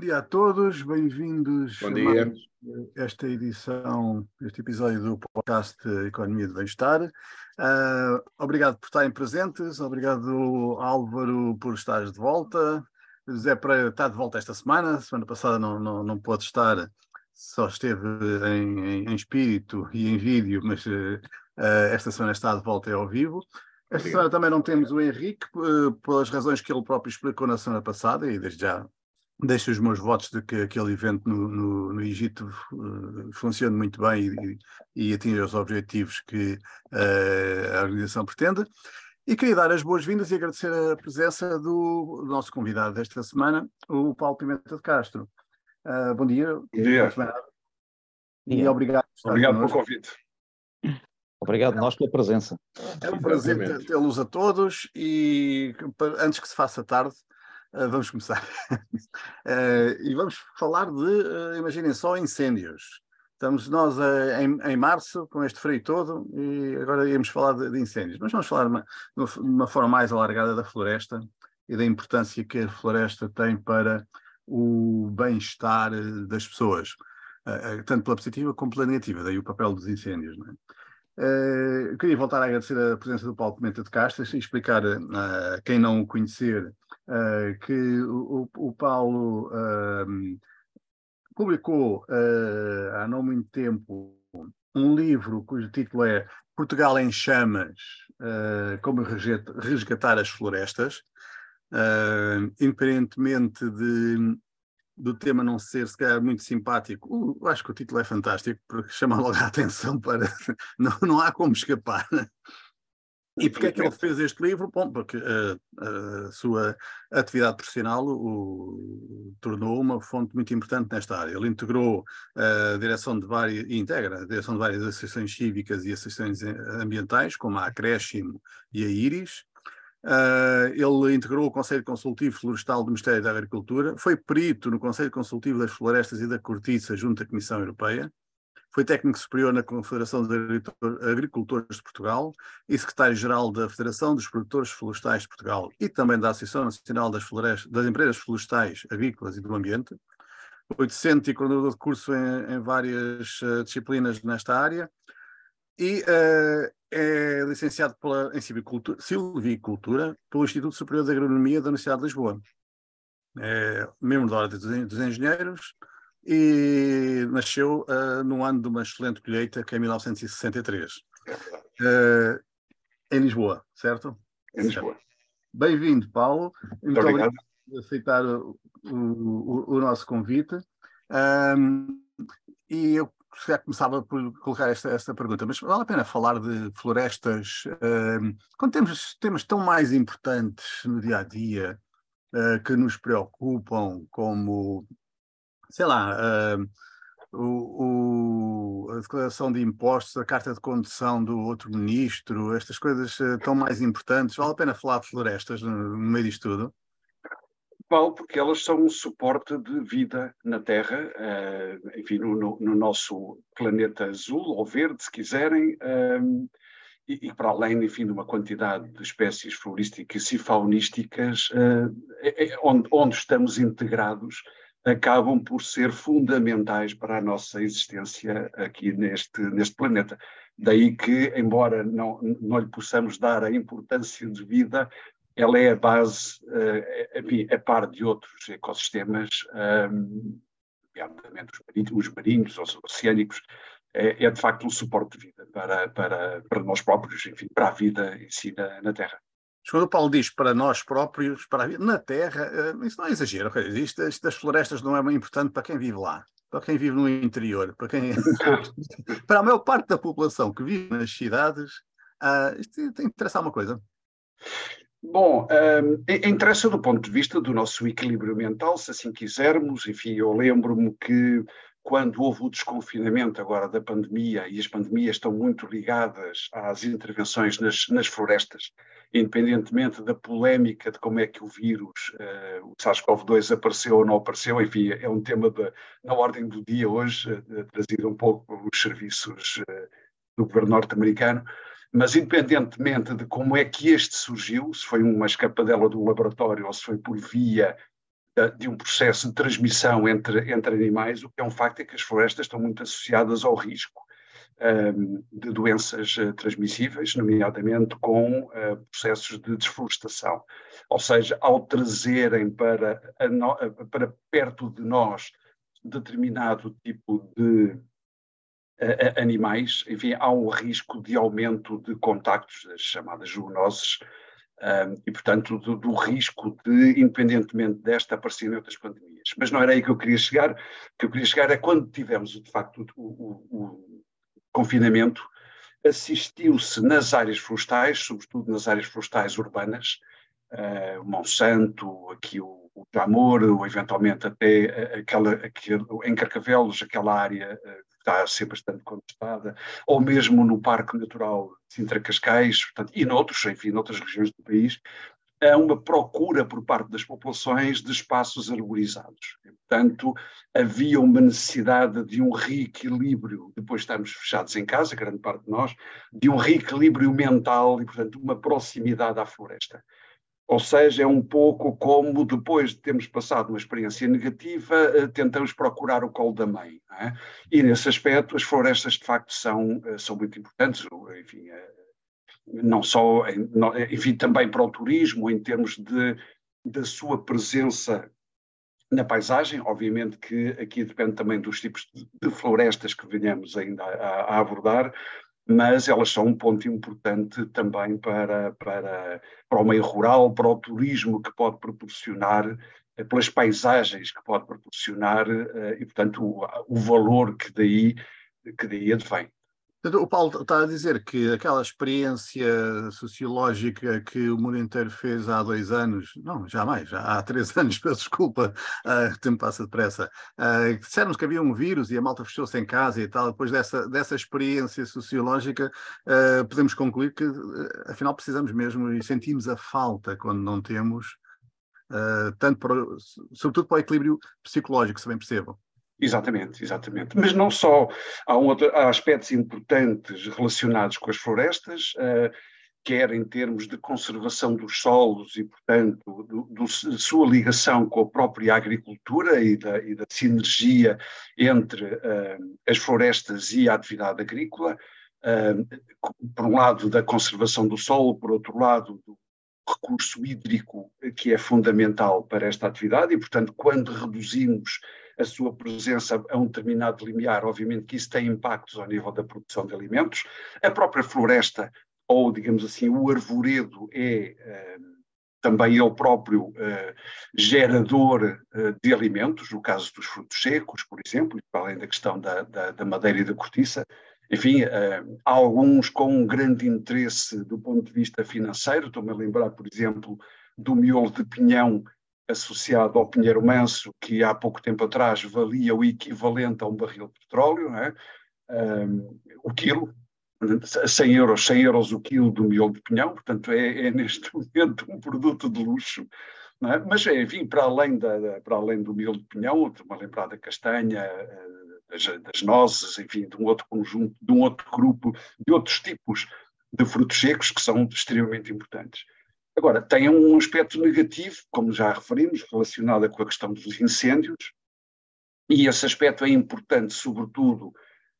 dia a todos, bem-vindos Bom a esta edição, este episódio do podcast Economia de Bem-Estar. Uh, obrigado por estarem presentes, obrigado Álvaro por estares de volta. José Pereira está de volta esta semana, semana passada não, não, não pôde estar, só esteve em, em, espírito e em vídeo, mas uh, esta semana está de volta ao vivo. Esta semana também não temos o Henrique, pelas razões que ele próprio explicou na semana passada, e desde já deixo os meus votos de que aquele evento no, no, no Egito uh, funcione muito bem e, e, atinja os objetivos que uh, a organização pretende. E queria dar as boas-vindas e agradecer a presença do, nosso convidado desta semana, o Paulo Pimenta de Castro. Uh, bom dia. Bom dia. E obrigado. Obrigado pelo convite. Obrigado nós pela presença. É um prazer tê-los a todos e antes que se faça tarde, Uh, vamos começar. uh, e vamos falar de, uh, imaginem só, incêndios. Estamos nós em, em, março, com este frio todo, e agora íamos falar de, de incêndios. Mas vamos falar uma, de uma forma mais alargada da floresta e da importância que a floresta tem para o bem-estar das pessoas, tanto pela positiva como pela negativa, daí o papel dos incêndios. Não é? Uh, queria voltar a agradecer a presença do Paulo Pimenta de Castas e explicar a uh, quem não o conhecer uh, que o, o Paulo ehm, publicou há não muito tempo um livro cujo título é Portugal em Chamas, como resgatar as florestas, independentemente de do tema não ser, se calhar, muito simpático, uh, acho que o título é fantástico, porque chama logo a atenção para. não, não há como escapar. E porquê é que ele fez este livro? Bom, porque a, a sua atividade profissional o, tornou uma fonte muito importante nesta área. Ele integrou a direção de várias, e integra a direção de várias associações cívicas e associações ambientais, como a Acréscimo e a Iris, Uh, ele integrou o Conselho Consultivo Florestal do Ministério da Agricultura, foi perito no Conselho Consultivo das Florestas e da Cortiça junto à Comissão Europeia, foi técnico superior na Confederação de Agricultores de Portugal e secretário-geral da Federação dos Produtores Florestais de Portugal e também da Associação Nacional das, das Empresas Florestais, Agrícolas e do Ambiente. Foi docente e coordenador de curso em, em várias uh, disciplinas nesta área e uh, é licenciado pela, em silvicultura pelo Instituto Superior de Agronomia da Universidade de Lisboa. É membro da Ordem dos Engenheiros e nasceu uh, no ano de uma excelente colheita, que é 1963. Uh, em Lisboa, certo? Em Lisboa. Bem-vindo, Paulo. Muito, Muito obrigado por aceitar o, o, o nosso convite. Um, e eu já começava por colocar esta, esta pergunta, mas vale a pena falar de florestas uh, quando temos temas tão mais importantes no dia a dia uh, que nos preocupam, como, sei lá, uh, o, o, a declaração de impostos, a carta de condução do outro ministro, estas coisas uh, tão mais importantes, vale a pena falar de florestas no, no meio disto tudo? Paulo, porque elas são um suporte de vida na Terra, uh, enfim, no, no, nosso planeta azul ou verde, se quiserem, um, e, e, para além, enfim, de uma quantidade de espécies florísticas e faunísticas, uh, é, onde, onde estamos integrados, acabam por ser fundamentais para a nossa existência aqui neste, neste planeta. Daí que, embora não, não lhe possamos dar a importância de vida, ela é a base, uh, enfim, a par de outros ecossistemas, um, nomeadamente os marinhos, os oceânicos, é, é, de facto um suporte de vida para, para, para nós próprios, enfim, para a vida em si na, na Terra. Quando o Paulo diz para nós próprios, para vida na Terra, uh, isso não é exagero. Isto, isto das florestas não é importante para quem vive lá, para quem vive no interior, para quem para a maior parte da população que vive nas cidades, uh, isto tem que interessar uma coisa. Bom, um, interessa do ponto de vista do nosso equilíbrio mental, se assim quisermos. Enfim, eu lembro-me que quando houve o desconfinamento agora da pandemia, e as pandemias estão muito ligadas às intervenções nas, nas florestas, independentemente da polémica de como é que o vírus, uh, o SARS-CoV-2 apareceu ou não apareceu, enfim, é um tema de, na ordem do dia hoje, uh, trazido um pouco pelos serviços uh, do governo norte-americano. Mas, independentemente de como é que este surgiu, se foi uma escapadela do laboratório ou se foi por via de um processo de transmissão entre, entre animais, o que é um facto é que as florestas estão muito associadas ao risco um, de doenças uh, transmissíveis, nomeadamente com uh, processos de desflorestação. Ou seja, ao trazerem para, no, para perto de nós determinado tipo de animais, enfim, há um risco de aumento de contactos, as chamadas zoonoses, um, e, portanto, do, do, risco de, independentemente desta, aparecerem outras pandemias. Mas não era aí que eu queria chegar. O que eu queria chegar é quando tivemos, de facto, o, o, o confinamento, assistiu-se nas áreas florestais, sobretudo nas áreas florestais urbanas, uh, Monsanto, aqui o, o Jamor, ou eventualmente até aquela, aquele, em Carcavelos, aquela área uh, está a ser bastante contestada, ou mesmo no Parque Natural de Sintra Cascais, portanto, e noutros, enfim, noutras regiões do país, há uma procura por parte das populações de espaços arborizados. Portanto, havia uma necessidade de um reequilíbrio, depois de estarmos fechados em casa, grande parte de nós, de um reequilíbrio mental e, portanto, uma proximidade à floresta. Ou seja, é um pouco como depois de termos passado uma experiência negativa, eh, tentamos procurar o colo da mãe. É? E nesse aspecto, as florestas de facto são, eh, são muito importantes, enfim, eh, não só, enfim, também para o turismo, em termos de, da sua presença na paisagem, obviamente que aqui depende também dos tipos de florestas que venhamos ainda a, a abordar, mas elas são um ponto importante também para, para, para o meio rural, para o turismo que pode proporcionar, eh, pelas paisagens que pode proporcionar eh, e, portanto, o, o valor que daí, que daí advém. O Paulo está a dizer que aquela experiência sociológica que o mundo inteiro fez há dois anos, não, já mais, já há três anos, peço desculpa, uh, tempo passa depressa, uh, disseram que havia um vírus e a malta fechou-se em casa e tal, depois dessa, dessa experiência sociológica, uh, podemos concluir que uh, afinal precisamos mesmo e sentimos a falta quando não temos, tanto para, sobretudo para o equilíbrio psicológico, se bem percebam. Exatamente, exatamente. Mas não só, há, um outro, há aspectos importantes relacionados com as florestas, uh, quer em termos de conservação dos solos e, portanto, do, do, sua ligação com a própria agricultura e da, e da sinergia entre uh, as florestas e a atividade agrícola, uh, por um lado da conservação do solo, por outro lado do recurso hídrico que é fundamental para esta atividade e, portanto, quando reduzimos a sua presença a um determinado limiar, obviamente que isso tem impactos ao nível da produção de alimentos. A própria floresta, ou digamos assim, o arvoredo é uh, também ele próprio uh, gerador uh, de alimentos, no caso dos frutos secos, por exemplo, além da questão da, da, da madeira e da cortiça. Enfim, há alguns com um grande interesse do ponto de vista financeiro, estou-me a lembrar, por exemplo, do miolo de pinhão associado ao Pinheiro Manso, que há pouco tempo atrás valia o equivalente a um barril de petróleo, é? um, o quilo, 100 euros, 100 euros o quilo do miolo de pinhão, portanto é, é neste momento um produto de luxo. É? Mas, enfim, para além, da, para além do miolo de pinhão, uma lembrada castanha, eh, das, das nozes, enfim, de um outro conjunto, de um outro grupo, de outros tipos de frutos secos que são extremamente importantes. Agora, tem um aspecto negativo, como já referimos, relacionado com a questão dos incêndios, e esse aspecto é importante, sobretudo,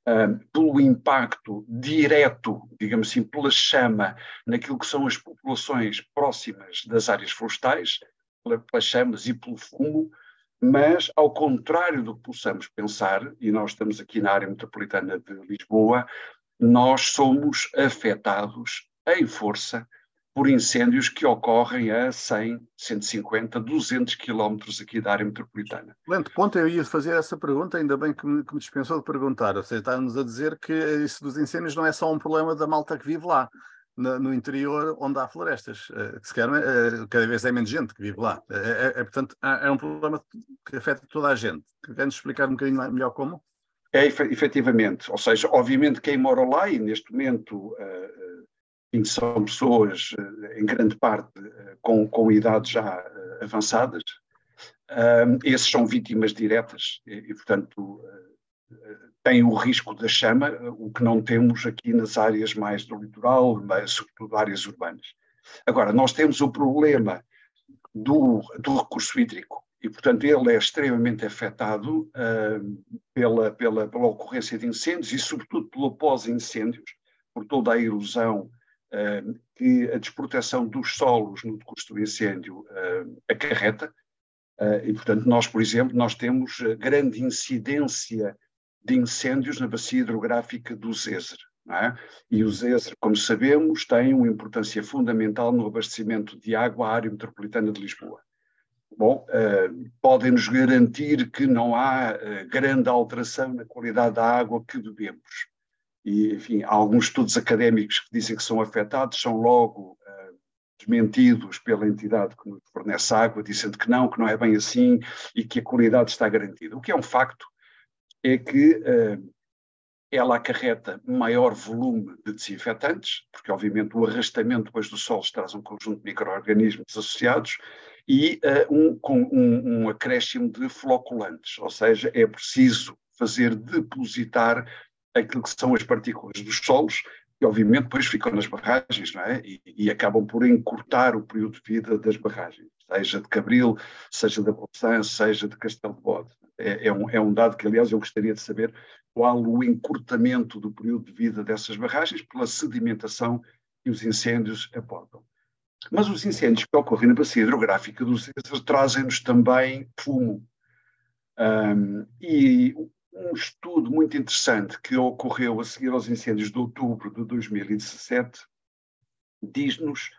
uh, pelo impacto direto, digamos assim, pela chama, naquilo que são as populações próximas das áreas florestais, pelas chamas e pelo fumo, mas, ao contrário do que possamos pensar, e nós estamos aqui na área metropolitana de Lisboa, nós somos afetados em força por incêndios que ocorrem a 100, 150, 200 quilómetros aqui da área metropolitana. Excelente ponto, eu ia fazer essa pergunta, ainda bem que me, que me dispensou de perguntar. Ou seja, está-nos a dizer que isso dos incêndios não é só um problema da malta que vive lá, no, no interior onde há florestas, uh, que se quer, uh, cada vez é menos gente que vive lá. É, é, é portanto, é, é um problema que afeta toda a gente. Quer-nos explicar um bocadinho melhor como? É, efetivamente. Ou seja, obviamente quem mora lá, e neste momento uh, são pessoas, eh, em grande parte, eh, com, com idades já eh, avançadas. esses são vítimas diretas e, e, portanto, têm o risco da chama, o que não temos aqui nas áreas mais do litoral, mas sobretudo áreas urbanas. Agora, nós temos o problema do, do recurso hídrico, e, portanto, ele é extremamente afetado uh, pela, pela, pela ocorrência de incêndios e, sobretudo, pelo pós-incêndios, por toda a erosão que a desproteção dos solos no decurso do incêndio uh, acarreta. e, portanto, nós, por exemplo, nós temos grande incidência de incêndios na bacia hidrográfica do Zezer. É? E o Zezer, como sabemos, tem uma importância fundamental no abastecimento de água à área metropolitana de Lisboa. Bom, uh, podem-nos garantir que não há uh, grande alteração na qualidade da água que bebemos. E, enfim, há alguns estudos académicos que dizem que são afetados, são logo uh, desmentidos pela entidade que nos fornece água, dizendo que não, que não é bem assim e que a qualidade está garantida. O que é um facto é que ela acarreta maior volume de desinfetantes, porque obviamente o arrastamento depois do sol traz um conjunto de micro-organismos associados, e uh, um, com um, um acréscimo de floculantes, ou seja, é preciso fazer depositar aquilo que são as partículas dos solos, que obviamente depois ficam nas barragens, não é? E, e, acabam por encurtar o período de vida das barragens, seja de Cabril, seja da Bolsã, seja de Castelo de Bode. É, é, um, é um dado que, aliás, eu gostaria de saber qual o encurtamento do período de vida dessas barragens pela sedimentação que os incêndios aportam. Mas os incêndios que ocorrem na bacia hidrográfica dos César trazem-nos também fumo. Um, e um estudo muito interessante que ocorreu a seguir aos incêndios de outubro de 2017 diz-nos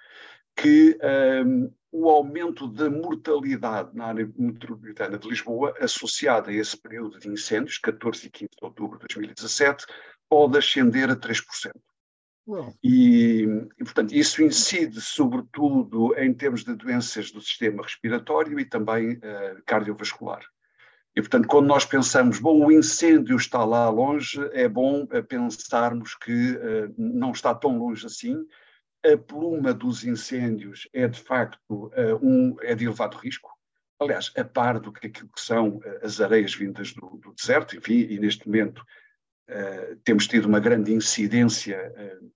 que um, o aumento da mortalidade na área metropolitana de Lisboa, associada a esse período de incêndios, 14 e 15 de outubro de 2017, pode ascender a 3%. E, e, portanto, isso incide sobretudo em termos de doenças do sistema respiratório e também uh, cardiovascular. E, portanto, quando nós pensamos, bom, o incêndio está lá longe, é bom uh, pensarmos que uh, não está tão longe assim. A pluma dos incêndios é, de facto, um, é de elevado risco. Aliás, a par do que aquilo que são as areias vindas do, do deserto, enfim, e neste momento Uh, temos tido uma grande incidência uh,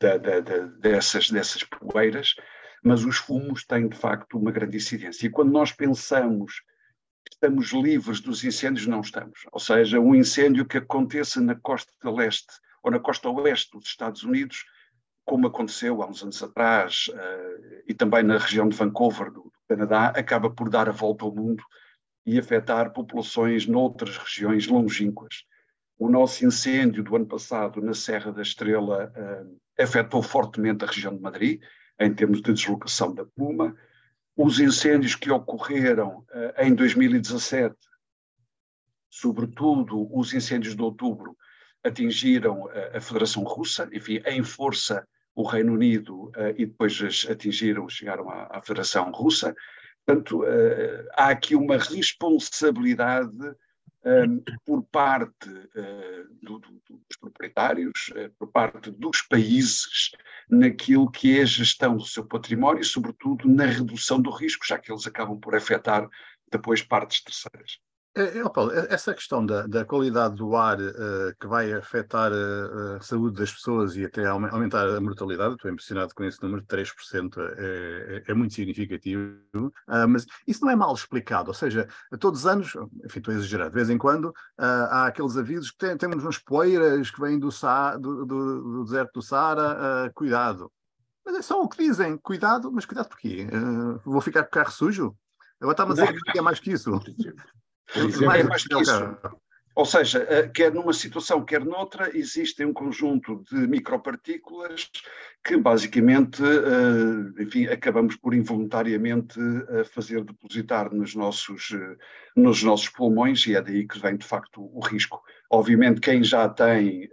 da, da, da, dessas, dessas poeiras, mas os fumos têm de facto uma grande incidência. E quando nós pensamos estamos livres dos incêndios, não estamos. Ou seja, um incêndio que aconteça na costa leste ou na costa oeste dos Estados Unidos, como aconteceu há uns anos atrás, uh, e também na região de Vancouver, do, do Canadá, acaba por dar a volta ao mundo e afetar populações noutras regiões longínquas. O nosso incêndio do ano passado na Serra da Estrela uh, afetou fortemente a região de Madrid, em termos de deslocação da pluma. Os incêndios que ocorreram uh, em 2017, sobretudo os incêndios de outubro, atingiram uh, a Federação Russa, enfim, em força o Reino Unido e depois atingiram, chegaram à Federação Russa. Portanto, há aqui uma responsabilidade por parte uh, do, do, dos proprietários, uh, por parte dos países, naquilo que é a gestão do seu património e, sobretudo, na redução do risco, já que eles acabam por afetar depois partes terceiras. É, é, Paulo, essa questão da, da qualidade do ar uh, que vai afetar a, a, saúde das pessoas e até aumentar a mortalidade, estou impressionado com esse número de 3%, é, é, é muito significativo, uh, mas isso não é mal explicado, ou seja, todos os anos, enfim, estou a exagerar, de vez em quando, uh, há aqueles avisos que tem, temos uns poeiras que vêm do, do, do, do deserto do Saara, cuidado. Mas é só o que dizem, cuidado, mas cuidado porquê? vou ficar com o carro sujo? Agora está-me a dizer que é mais que isso. É mais que isso. Ou seja, eh, quer numa situação, quer noutra, existe um conjunto de micropartículas que basicamente, eh, enfim, acabamos por involuntariamente eh, fazer depositar nos nossos, nos nossos pulmões e é daí que vem de facto o risco. Obviamente, quem já tem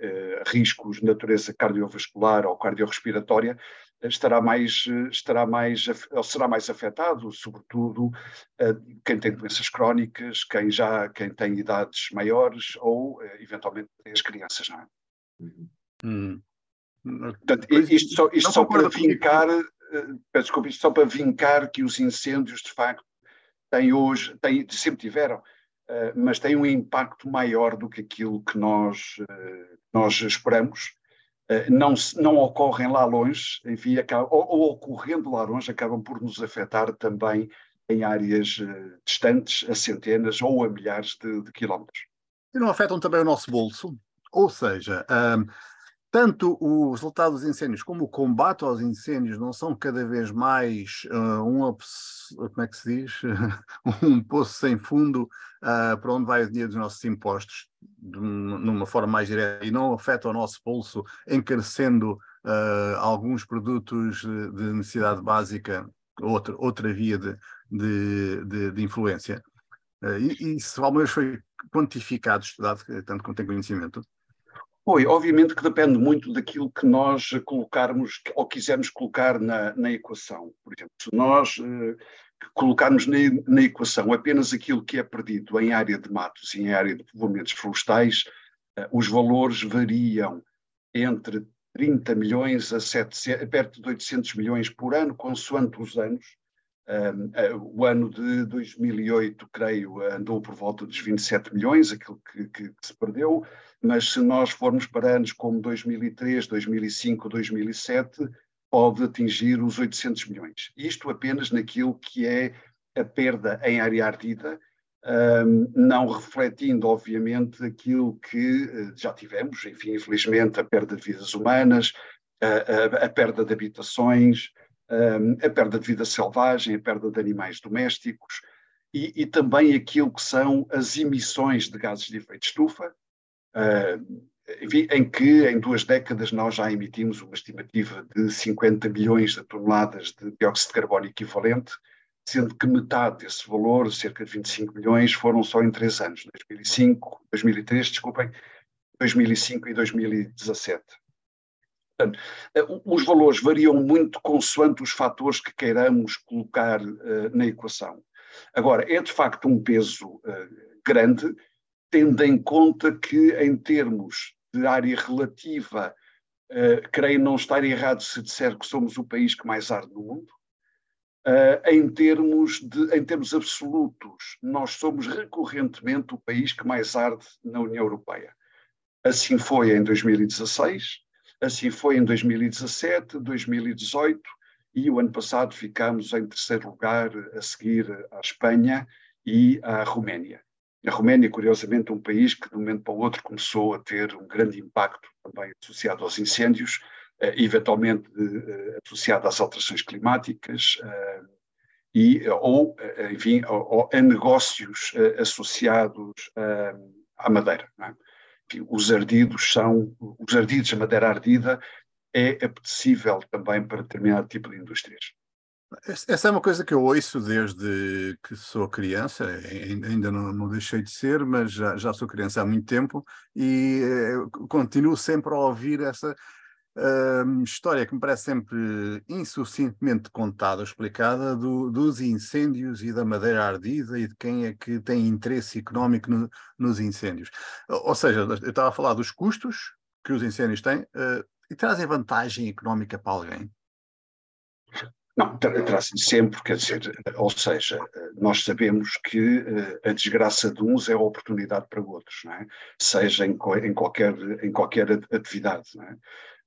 riscos de natureza cardiovascular ou cardiorrespiratória estará mais, estará mais, será mais afetado, sobretudo eh, quem tem doenças crónicas, quem já quem tem idades maiores ou eh, eventualmente as crianças, não é? Hum. Portanto, isto só, isto só para vincar, eh, peço desculpa, isto só para vincar que os incêndios de facto têm hoje, têm, sempre tiveram, mas têm um impacto maior do que aquilo que nós, nós esperamos não, não ocorrem lá longe, enfim, acabam, ou, ou, ocorrendo lá longe, acabam por nos afetar também em áreas uh, distantes, a centenas ou a milhares de, de, quilómetros. E não afetam também o nosso bolso? Ou seja, tanto os resultados dos incêndios como o combate aos incêndios não são cada vez mais uh, um, como é que se diz? um poço sem fundo uh, para onde vai o dinheiro dos nossos impostos, de, numa forma mais direta, e não afeta o nosso bolso, encarecendo uh, alguns produtos de necessidade básica, outra, outra via de, de, de, de influência. e, e se alguma vez foi quantificado, estudado, tanto quanto tem conhecimento? Foi, obviamente que depende muito daquilo que nós colocarmos ou quisermos colocar na, na equação. Por exemplo, se nós eh, colocarmos na, na, equação apenas aquilo que é perdido em área de matos e em área de povoamentos florestais, eh, os valores variam entre 30 milhões a, 700, a perto de 800 milhões por ano, consoante os anos. Uh, uh, o ano de 2008, creio, andou por volta dos 27 milhões, aquilo que, que, que se perdeu mas se nós formos para anos como 2003, 2005, 2007, pode atingir os 800 milhões. Isto apenas naquilo que é a perda em área ardida, um, não refletindo, obviamente, aquilo que uh, já tivemos, enfim, infelizmente, a perda de vidas humanas, a, a, a perda de habitações, um, a perda de vida selvagem, a perda de animais domésticos e, e também aquilo que são as emissões de gases de efeito estufa, Uh, em que em duas décadas nós já emitimos uma estimativa de 50 milhões de toneladas de dióxido de carbono equivalente, sendo que metade desse valor, cerca de 25 milhões, foram só em três anos, 2005, 2003, desculpem, 2005 e 2017. Portanto, uh, os valores variam muito consoante os fatores que queiramos colocar uh, na equação. Agora, é de facto um peso uh, grande tendo em conta que, em termos de área relativa, uh, creio não estar errado se disser que somos o país que mais arde no mundo. Uh, em, termos de, em termos absolutos, nós somos recorrentemente o país que mais arde na União Europeia. Assim foi em 2016, assim foi em 2017, 2018 e o ano passado ficámos em terceiro lugar a seguir à Espanha e à Roménia. A Roménia, curiosamente, é um país que de um momento para o outro começou a ter um grande impacto também associado aos incêndios, uh, eventualmente uh, associado às alterações climáticas uh, e, ou, enfim, ou, a negócios associados à madeira. É? Enfim, os ardidos são, os ardidos, a madeira ardida é apetecível também para determinado tipo de indústrias. Essa é uma coisa que eu ouço desde que sou criança, ainda não, não deixei de ser, mas já, já, sou criança há muito tempo e eh, continuo sempre a ouvir essa uh, história que me parece sempre insuficientemente contada, explicada, do, dos incêndios e da madeira ardida e de quem é que tem interesse económico no, nos incêndios. Ou seja, eu estava a falar dos custos que os incêndios têm uh, e trazem vantagem económica para alguém. Não, trazem sempre, quer dizer, ou seja, nós sabemos que uh, a desgraça de uns é a oportunidade para outros, não é? seja em, em, qualquer, em qualquer atividade. Não é?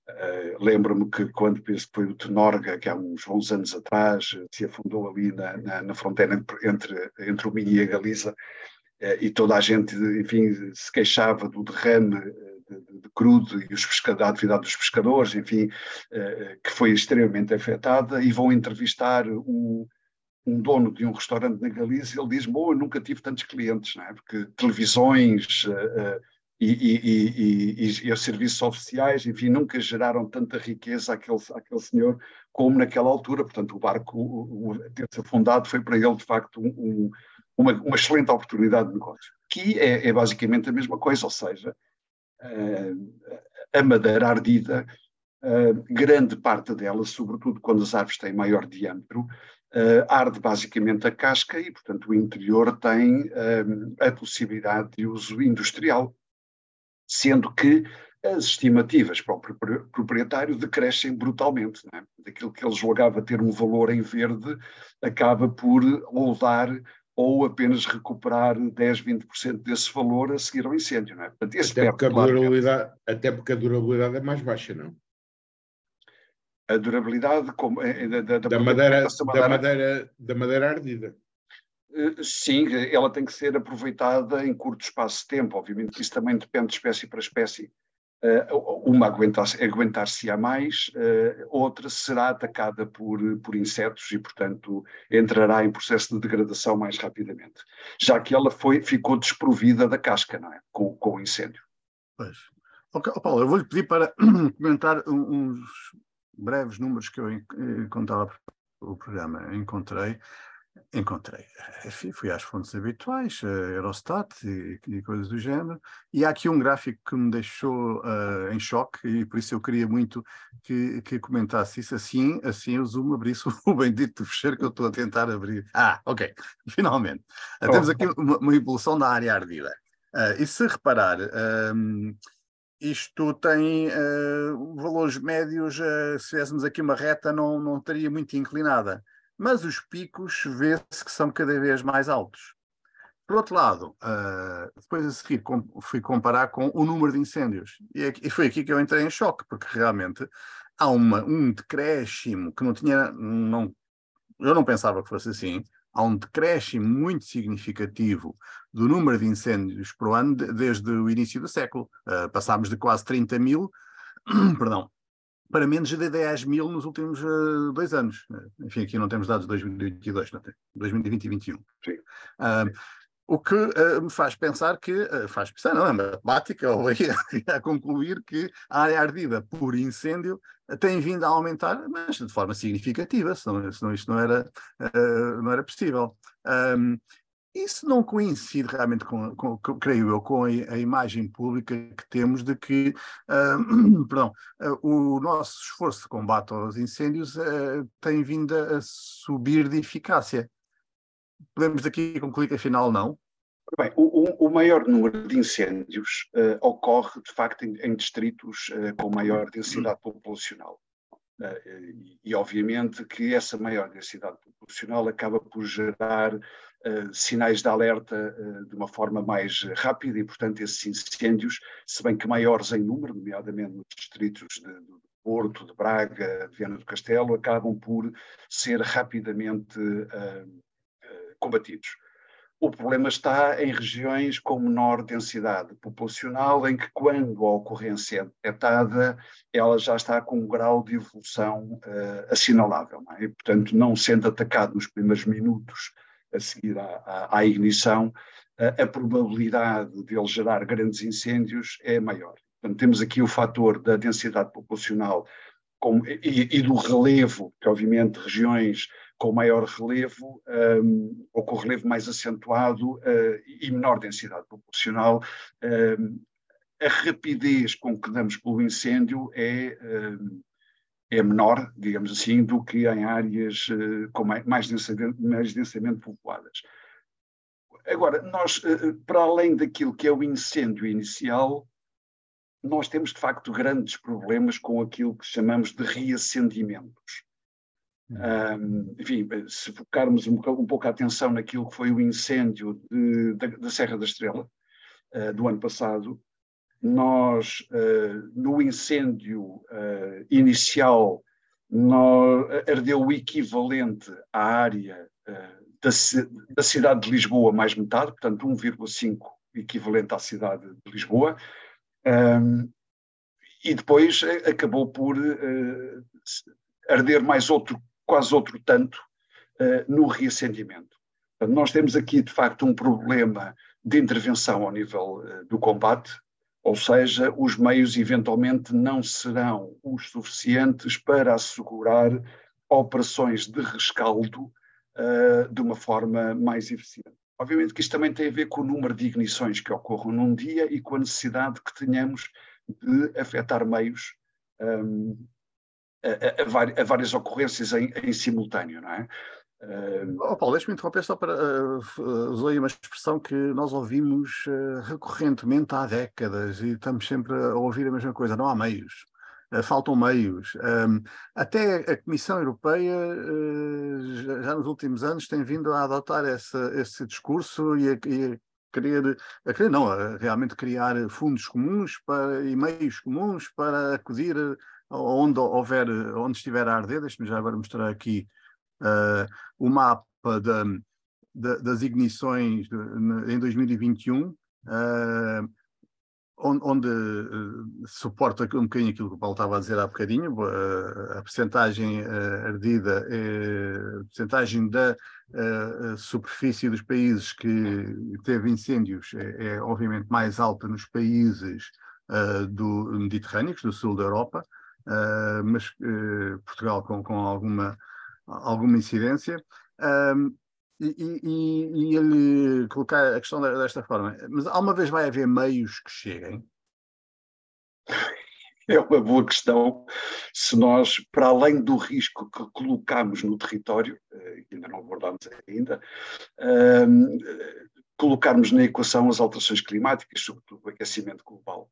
Uh, Lembro-me que quando penso que foi o Tenorga, que há uns bons anos atrás se afundou ali na, na, na fronteira entre, entre o Minho e a Galiza, uh, e toda a gente, enfim, se queixava do derrame de, de crudo e os a atividade dos pescadores, enfim, eh, que foi extremamente afetada, e vão entrevistar um, um dono de um restaurante na Galícia, ele diz, bom, eu nunca tive tantos clientes, não é? porque televisões uh, e, e, e, e, os serviços oficiais, enfim, nunca geraram tanta riqueza àquele, àquele senhor como naquela altura, portanto o barco o, o, ter-se afundado foi para ele de facto um, uma, uma, excelente oportunidade de negócio. Que é, é basicamente a mesma coisa, ou seja, a madeira ardida, grande parte dela, sobretudo quando as árvores têm maior diâmetro, arde basicamente a casca e, portanto, o interior tem a possibilidade de uso industrial, sendo que as estimativas para o proprietário decrescem brutalmente. É? Daquilo que ele julgava ter um valor em verde, acaba por ou dar ou apenas recuperar 10, 20% desse valor a seguir ao incêndio. Não é? Portanto, até, porque a durabilidade, até porque a durabilidade é mais baixa, não? A durabilidade como, é, da, da, da, madeira, da, madeira, da madeira ardida. Sim, ela tem que ser aproveitada em curto espaço de tempo. Obviamente que isso também depende de espécie para espécie. Uma aguentar-se aguentar a mais, outra será atacada por, por insetos e, portanto, entrará em processo de degradação mais rapidamente. Já que ela foi, ficou desprovida da casca, não é? Com, com o incêndio. Pois. Paulo, eu vou-lhe pedir para comentar uns breves números que eu encontrava o programa. Encontrei Encontrei. Enfim, fui às fontes habituais, a Eurostat e, e, coisas do género, e há aqui um gráfico que me deixou uh, em choque, e por isso eu queria muito que, que comentasse isso. Assim, assim o Zoom abrisse o bendito fecheiro que eu estou a tentar abrir. Ah, ok, finalmente. Uh, temos aqui uma, uma, evolução da área ardida. Uh, e se reparar, um, isto tem valores médios, se fizéssemos aqui uma reta, não, não estaria muito inclinada mas os picos vê-se que são cada vez mais altos. Por outro lado, uh, depois a seguir com, fui comparar com o número de incêndios. E, e, foi aqui que eu entrei em choque, porque realmente há uma, um decréscimo que não tinha. Não, eu não pensava que fosse assim. Há um decréscimo muito significativo do número de incêndios por ano de, desde o início do século. Uh, passámos de quase 30 mil, perdão, para menos de 10 mil nos últimos uh, dois anos. Enfim, aqui não temos dados de 2022, não tem? 2020 e 2021. Sim. Uh, o que uh, me faz pensar que, uh, faz pensar, não, é matemática, ou a, a concluir que a área ardida por incêndio tem vindo a aumentar, mas de forma significativa, senão, senão isto não era, uh, não era possível. Um, isso não coincide realmente com, com, com creio eu, com a, a, imagem pública que temos de que uh, perdão, uh, o nosso esforço de combate aos incêndios uh, tem vindo a subir de eficácia. Podemos daqui concluir que afinal não? Bem, o, o maior número de incêndios ocorre de facto em, em distritos com maior densidade populacional. E, e, obviamente que essa maior densidade populacional acaba por gerar sinais de alerta uh, de uma forma mais rápida e, portanto, esses incêndios, se bem que maiores em número, nomeadamente nos distritos de, de Porto, de Braga, de Viana do Castelo, acabam por ser rapidamente uh, combatidos. O problema está em regiões com menor densidade populacional, em que, quando a ocorrência é detectada, ela já está com um grau de evolução uh, assinalável. É? E, portanto, não sendo atacado nos primeiros minutos a seguir à, à, à ignição, uh, a probabilidade de ele gerar grandes incêndios é maior. Portanto, temos aqui o fator da densidade populacional com, e, e, do relevo, que obviamente regiões com maior relevo um, ou com relevo mais acentuado uh, e menor densidade populacional, um, a rapidez com que damos pelo incêndio é, um, é menor, digamos assim, do que em áreas uh, com mais, mais, densamente, mais densamente populadas. Agora, nós, uh, para além daquilo que é o incêndio inicial, nós temos de facto grandes problemas com aquilo que chamamos de reacendimentos. Um, enfim, se focarmos um, um, pouco a atenção naquilo que foi o incêndio da Serra da Estrela uh, do ano passado, nós, uh, no incêndio uh, inicial, nós, ardeu o equivalente à área da, da, cidade de Lisboa mais metade, portanto 1,5 equivalente à cidade de Lisboa, um, e depois acabou por arder mais outro quase outro tanto uh, no reacendimento. Nós temos aqui, de facto, um problema de intervenção ao nível uh, do combate, ou seja, os meios eventualmente não serão os suficientes para assegurar operações de rescaldo uh, de uma forma mais eficiente. Obviamente que isto também tem a ver com o número de ignições que ocorram num dia e com a necessidade que tenhamos de afetar meios um, a, a, a várias ocorrências em, em, simultâneo, não é? Uh... Oh, Paulo, deixa-me interromper só para. Uh, uma expressão que nós ouvimos uh, recorrentemente há décadas e estamos sempre a ouvir a mesma coisa: não há meios. Faltam meios. Até a Comissão Europeia, já, nos últimos anos, tem vindo a adotar esse discurso e a, e a querer, a querer não, a realmente criar fundos comuns para, e meios comuns para acudir onde houver, onde estiver a arder, deixe-me já agora mostrar aqui uh, o mapa da, das ignições em 2021, uh, onde, onde uh, suporta um bocadinho aquilo que o Paulo estava a dizer há bocadinho, uh, a percentagem ardida, a percentagem da superfície dos países que teve incêndios é, é obviamente mais alta nos países do Mediterrâneo, do sul da Europa, mas Portugal com, com alguma, alguma incidência. E, e, e, ele colocar a questão desta forma, mas alguma vez vai haver meios que cheguem? É uma boa questão. Se nós, para além do risco que colocamos no território, eh, ainda não abordamos ainda, um, colocarmos na equação as alterações climáticas, sobretudo o aquecimento global.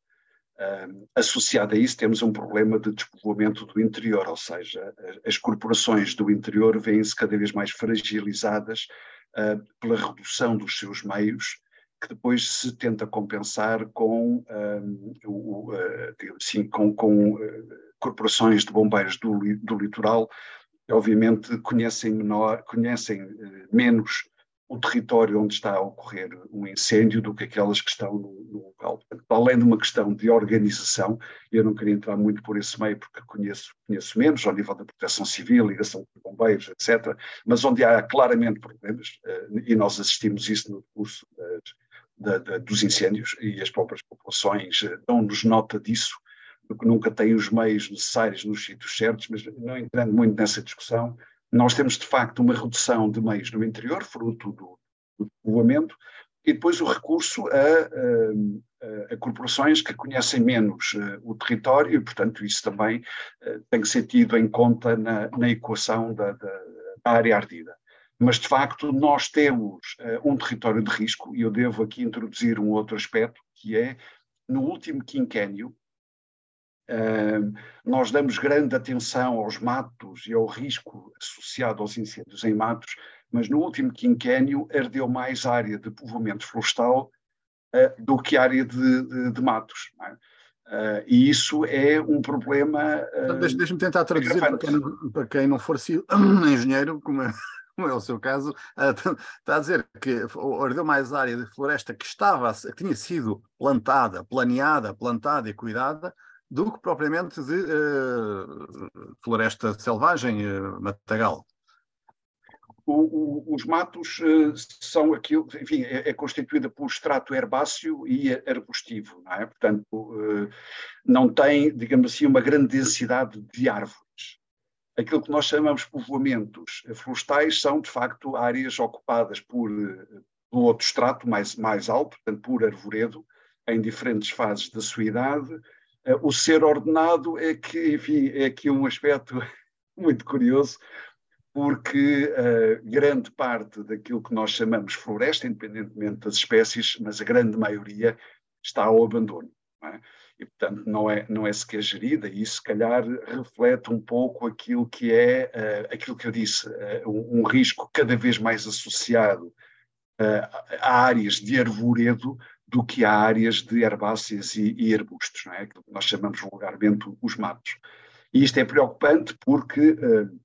Associado a isso, temos um problema de despovoamento do interior, ou seja, as corporações do interior vêm-se cada vez mais fragilizadas uh, pela redução dos seus meios, que depois se tenta compensar com, uh, assim, com, com uh, corporações de bombeiros do, do litoral, obviamente conhecem, menor, conhecem menos o território onde está a ocorrer um incêndio do que aquelas que estão no, no local. Além de uma questão de organização, eu não queria entrar muito por esse meio porque conheço, conheço menos ao nível da proteção civil, ligação com bombeiros, etc., mas onde há claramente problemas, uh, e nós assistimos isso no curso das, da, da, dos incêndios, e as próprias populações uh, dão-nos nota disso, porque nunca têm os meios necessários nos sítios certos, mas não entrando muito nessa discussão, nós temos, de facto, uma redução de meios no interior, fruto do, do povoamento, e depois o recurso a, a, a corporações que conhecem menos uh, o território, e, portanto, isso também uh, tem que ser tido em conta na, na equação da, da, da, área ardida. Mas, de facto, nós temos uh, um território de risco, e eu devo aqui introduzir um outro aspecto, que é, no último quinquênio, nós damos grande atenção aos matos e ao risco associado aos incêndios em matos, mas no último quinquênio ardeu mais área de povoamento florestal uh, do que área de, de, de matos. Uh, e isso é um problema. Uh, Deixa-me tentar traduzir para quem, não, para quem, não, for engenheiro, como é, como é o seu caso, uh, está a dizer que ardeu mais área de floresta que estava, que tinha sido plantada, planeada, plantada e cuidada, do que propriamente de uh, floresta selvagem, uh, matagal. O, o, os matos uh, são aquilo, enfim, é, é, constituída por extrato herbáceo e arbustivo, não é? Portanto, uh, não tem, digamos assim, uma grande densidade de árvores. Aquilo que nós chamamos povoamentos florestais são, de facto, áreas ocupadas por, por outro extrato mais, mais alto, portanto, por arvoredo, em diferentes fases da sua idade, o ser ordenado é que, enfim, é aqui um aspecto muito curioso, porque uh, grande parte daquilo que nós chamamos floresta, independentemente das espécies, mas a grande maioria está ao abandono. É? E, portanto, não é, não é sequer gerida, e isso, se calhar, reflete um pouco aquilo que é, uh, aquilo que eu disse, uh, um, um, risco cada vez mais associado a áreas de arvoredo do que há áreas de herbáceas e, e arbustos, não é? que nós chamamos vulgarmente os matos. E isto é preocupante porque uh,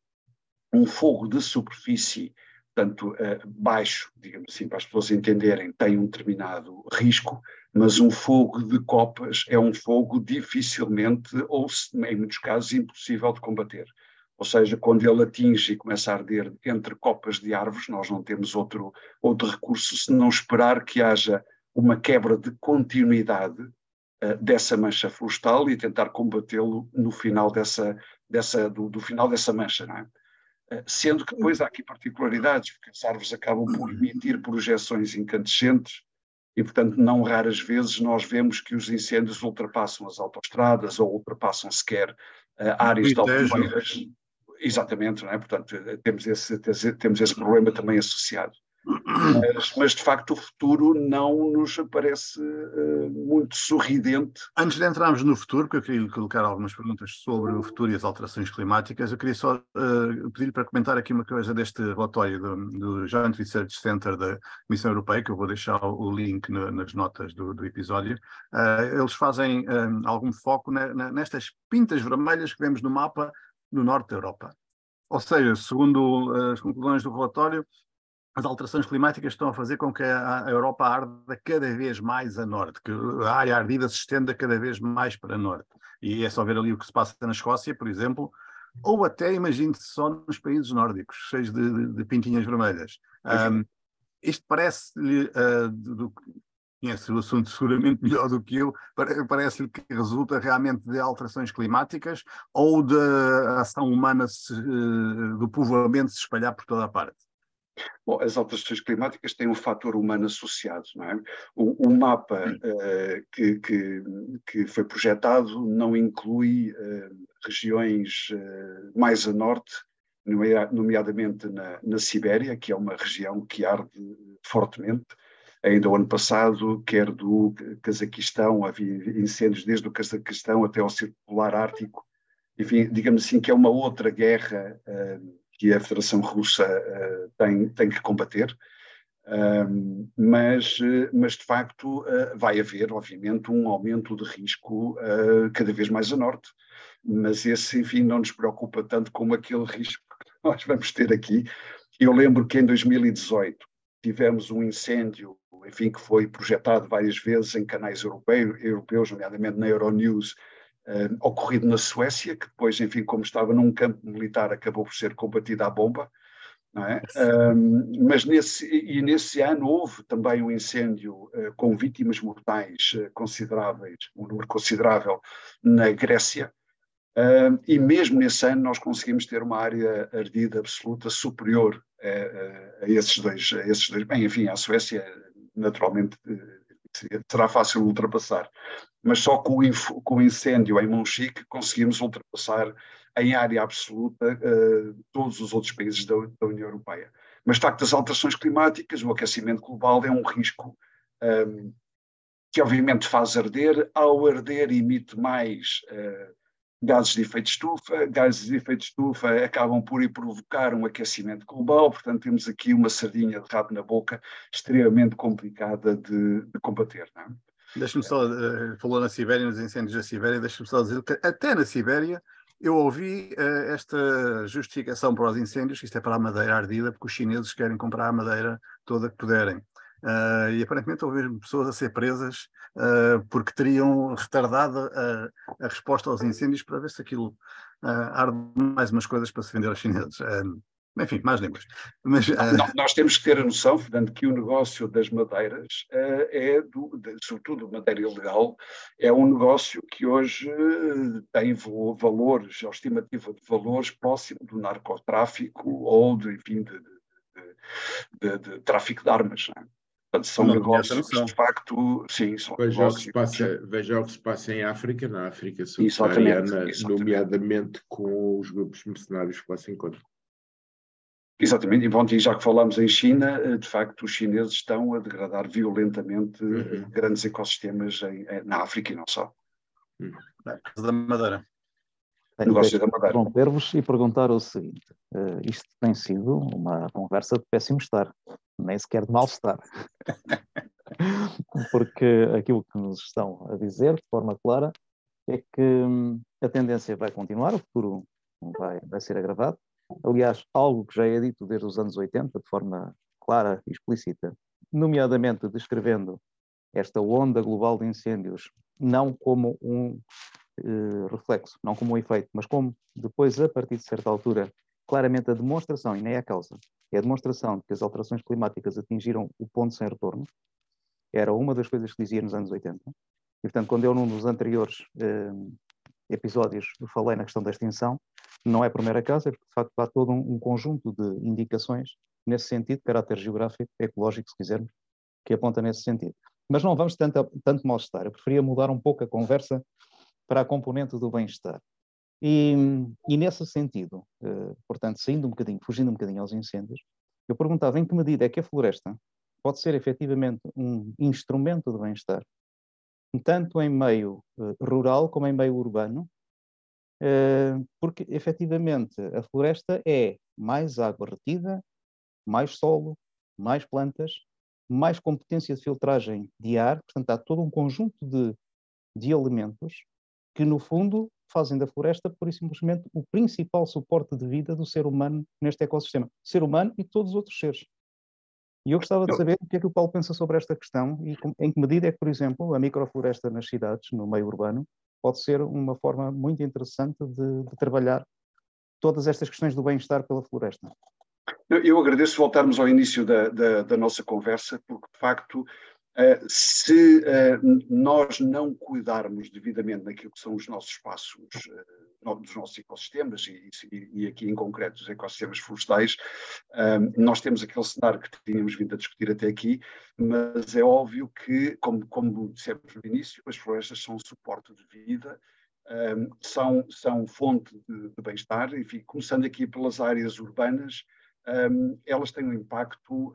um fogo de superfície, tanto uh, baixo, digamos assim, para as pessoas entenderem, tem um determinado risco, mas um fogo de copas é um fogo dificilmente, ou em muitos casos, impossível de combater. Ou seja, quando ele atinge e começa a arder entre copas de árvores, nós não temos outro, outro recurso se não esperar que haja uma quebra de continuidade uh, dessa mancha florestal e tentar combatê-lo no final dessa, dessa do, do, final dessa mancha, não é? Uh, sendo que depois há aqui particularidades, porque as árvores acabam por emitir projeções incandescentes e, portanto, não raras vezes nós vemos que os incêndios ultrapassam as autoestradas ou ultrapassam sequer uh, áreas de albufeiras. Exatamente, não é? Portanto, temos esse, temos esse problema também associado. Mas, mas, de facto o futuro não nos parece uh, muito sorridente. Antes de entrarmos no futuro, porque eu queria lhe colocar algumas perguntas sobre o futuro e as alterações climáticas, eu queria só uh, pedir para comentar aqui uma coisa deste relatório do, do, Joint Research Center da Comissão Europeia, que eu vou deixar o link no, nas notas do, do episódio. Uh, eles fazem algum foco nestas pintas vermelhas que vemos no mapa no norte da Europa. Ou seja, segundo as conclusões do relatório, as alterações climáticas estão a fazer com que a Europa arda cada vez mais a norte, que a área ardida se estenda cada vez mais para norte. E é só ver ali o que se passa na Escócia, por exemplo, ou até, imagine-se, só nos países nórdicos, cheios de, de, de pintinhas vermelhas. Um, isto parece-lhe, uh, do, conhece o assunto seguramente melhor do que eu, parece-lhe que resulta realmente de alterações climáticas ou da ação humana se, uh, do povoamento se espalhar por toda a parte? Bom, as alterações climáticas têm um fator humano associado, não é? O, o mapa uh, que, que, que, foi projetado não inclui uh, regiões uh, mais a norte, nomeadamente na, na Sibéria, que é uma região que arde fortemente. Ainda o ano passado, quer do Cazaquistão, havia incêndios desde o Cazaquistão até ao Círculo Polar Ártico. Enfim, digamos assim que é uma outra guerra que a Federação Russa uh, tem, tem que combater. Um, mas, mas, de facto, uh, vai haver, obviamente, um aumento de risco uh, cada vez mais a norte. Mas esse, enfim, não nos preocupa tanto como aquele risco que nós vamos ter aqui. Eu lembro que em 2018 tivemos um incêndio, enfim, que foi projetado várias vezes em canais europeus, europeus nomeadamente na Euronews, uh, ocorrido na Suécia, que depois, enfim, como estava num campo militar, acabou por ser combatida à bomba. É? Um, mas nesse, e nesse ano houve também um incêndio uh, com vítimas mortais uh, consideráveis, um número considerável, na Grécia. Uh, e mesmo nesse ano nós conseguimos ter uma área ardida absoluta superior a, a, a esses, dois, a esses dois. Bem, enfim, a Suécia naturalmente será fácil ultrapassar. Mas só com o, com o incêndio em Monchique conseguimos ultrapassar em área absoluta uh, todos os outros países da, da, União Europeia. Mas, de facto, as alterações climáticas, o aquecimento global é um risco um, ehm, que, obviamente, faz arder. Ao arder, emite mais uh, gases de efeito de estufa. Gases de efeito de estufa acabam por provocar um aquecimento global, portanto, temos aqui uma sardinha de rabo na boca extremamente complicada de, de combater. Não é? Deixa-me só, uh, falou na Sibéria, nos incêndios da Sibéria, deixa-me só dizer que até na Sibéria eu ouvi uh, esta justificação para os incêndios, que isto é para a madeira ardida, porque os chineses querem comprar a madeira toda que puderem. Uh, e aparentemente houve mesmo pessoas a ser presas uh, porque teriam retardado a, a, resposta aos incêndios para ver se aquilo uh, arde mais umas coisas para se vender aos chineses. enfim, mais línguas. Mas, Nós temos que ter a noção, Fernando, que o negócio das madeiras é, do, de, sobretudo madeira ilegal, é um negócio que hoje tem valores, a estimativa de valores próximo do narcotráfico ou, de, enfim, de, de, de, tráfico de armas. Não é? Portanto, são não negócios de facto, sim, são veja negócios. O que se passa, veja o que se passa em África, na África subsaariana, nomeadamente com os grupos mercenários que lá se encontram. Exatamente, e, bom, e já que falamos em China, eh, de facto os chineses estão a degradar violentamente eh, uhum. grandes ecossistemas em, na África e não só. Uhum. Da Madeira. Tenho negócio da Madeira. Interromper-vos e perguntar o seguinte: uh, isto tem sido uma conversa de péssimo estar nem sequer de mal-estar. Porque aquilo que nos estão a dizer, de forma clara, é que hum, a tendência vai continuar, o futuro vai, vai ser agravado. Aliás, algo que já é dito desde os anos 80, de forma clara e explícita, nomeadamente descrevendo esta onda global de incêndios, não como um uh, reflexo, não como um efeito, mas como depois, a partir de certa altura, claramente a demonstração, e nem é a causa, é a demonstração de que as alterações climáticas atingiram o ponto sem retorno, era uma das coisas que dizia nos anos 80. E, portanto, quando eu, num dos anteriores eh, episódios, falei na questão da extinção, não é por mera causa, é porque, de facto, há todo um, um conjunto de indicações nesse sentido, de caráter geográfico, ecológico, se quisermos, que aponta nesse sentido. Mas não vamos tanto, tanto mal-estar. Eu preferia mudar um pouco a conversa para a componente do bem-estar. E, e nesse sentido, uh, portanto, saindo um bocadinho, fugindo um bocadinho aos incêndios, eu perguntava em que medida é que a floresta pode ser efetivamente um instrumento de bem-estar, tanto em meio uh, rural como em meio urbano, uh, porque efetivamente a floresta é mais água retida, mais solo, mais plantas, mais competência de filtragem de ar, portanto há todo um conjunto de, de elementos que no fundo fazem da floresta, por simplesmente, o principal suporte de vida do ser humano neste ecossistema. Ser humano e todos os outros seres. E eu gostava de saber o que é que o Paulo pensa sobre esta questão e em que medida é que, por exemplo, a microfloresta nas cidades, no meio urbano, pode ser uma forma muito interessante de, de trabalhar todas estas questões do bem-estar pela floresta. Eu agradeço voltarmos ao início da, da, da nossa conversa, porque de facto Uh, se uh, nós não cuidarmos devidamente daquilo que são os nossos espaços, uh, dos nossos ecossistemas, e, e, e, aqui em concreto os ecossistemas florestais, nós temos aquele cenário que tínhamos vindo a discutir até aqui, mas é óbvio que, como, como dissemos no início, as florestas são suporte de vida, são, são fonte de, de bem-estar, enfim, começando aqui pelas áreas urbanas, elas têm um impacto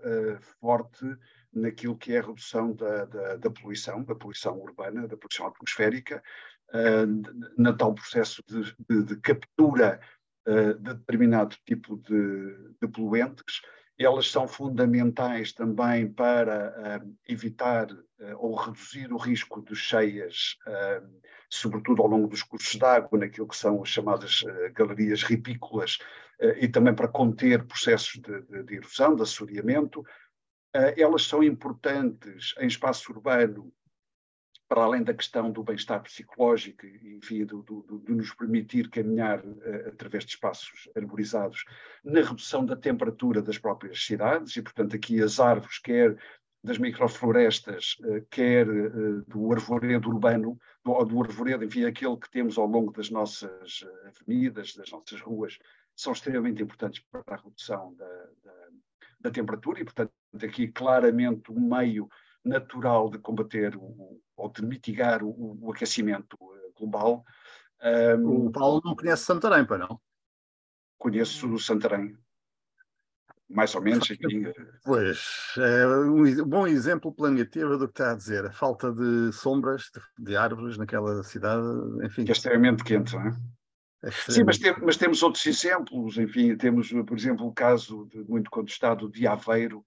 forte naquilo que é a redução da, da, da poluição, da poluição urbana, da poluição atmosférica, uh, na tal processo de, de, de captura uh, de determinado tipo de, de, poluentes. Elas são fundamentais também para uh, evitar ou reduzir o risco de cheias, sobretudo ao longo dos cursos de água, naquilo que são as chamadas galerias ripícolas, e também para conter processos de, de, de erosão, de assoreamento, elas são importantes em espaço urbano, para além da questão do bem-estar psicológico, enfim, do, do, de nos permitir caminhar uh, através de espaços arborizados, na redução da temperatura das próprias cidades, e, portanto, aqui as árvores, quer das microflorestas, uh, quer do arvoredo urbano, do, do arvoredo, enfim, aquele que temos ao longo das nossas avenidas, das nossas ruas, são extremamente importantes para a redução da, da, da temperatura e, portanto, aqui claramente um meio natural de combater o, ou de mitigar o, o aquecimento eh, global. Um, o Paulo não conhece Santarém, para não? Conheço Santarém. Mais ou menos aqui. Eh, pois, é um bom exemplo planetivo do que está a dizer. A falta de sombras, de, de árvores naquela cidade, enfim. Que é extremamente quente, não é? Sim, mas, tem, mas, temos outros exemplos, enfim, temos, por exemplo, o caso de, muito contestado de Aveiro,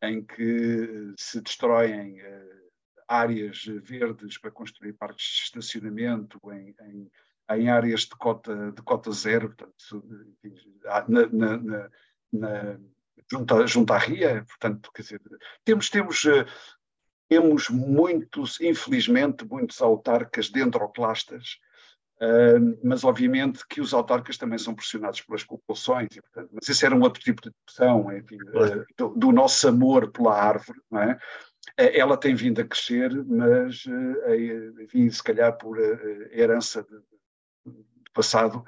em que se destroem uh, áreas verdes para construir parques de estacionamento em, em, em, áreas de cota, de cota zero, portanto, na, na, na, na junto, junto à RIA, portanto, quer dizer, temos, temos, uh, temos muitos, infelizmente, muitos autarcas dendroclastas Uh, mas obviamente que os autarcas também são pressionados pelas populações, e, portanto, mas esse era um outro tipo de discussão, enfim, uh, do, do, nosso amor pela árvore, não é? Uh, ela tem vindo a crescer, mas, enfim, se calhar por herança de, de passado,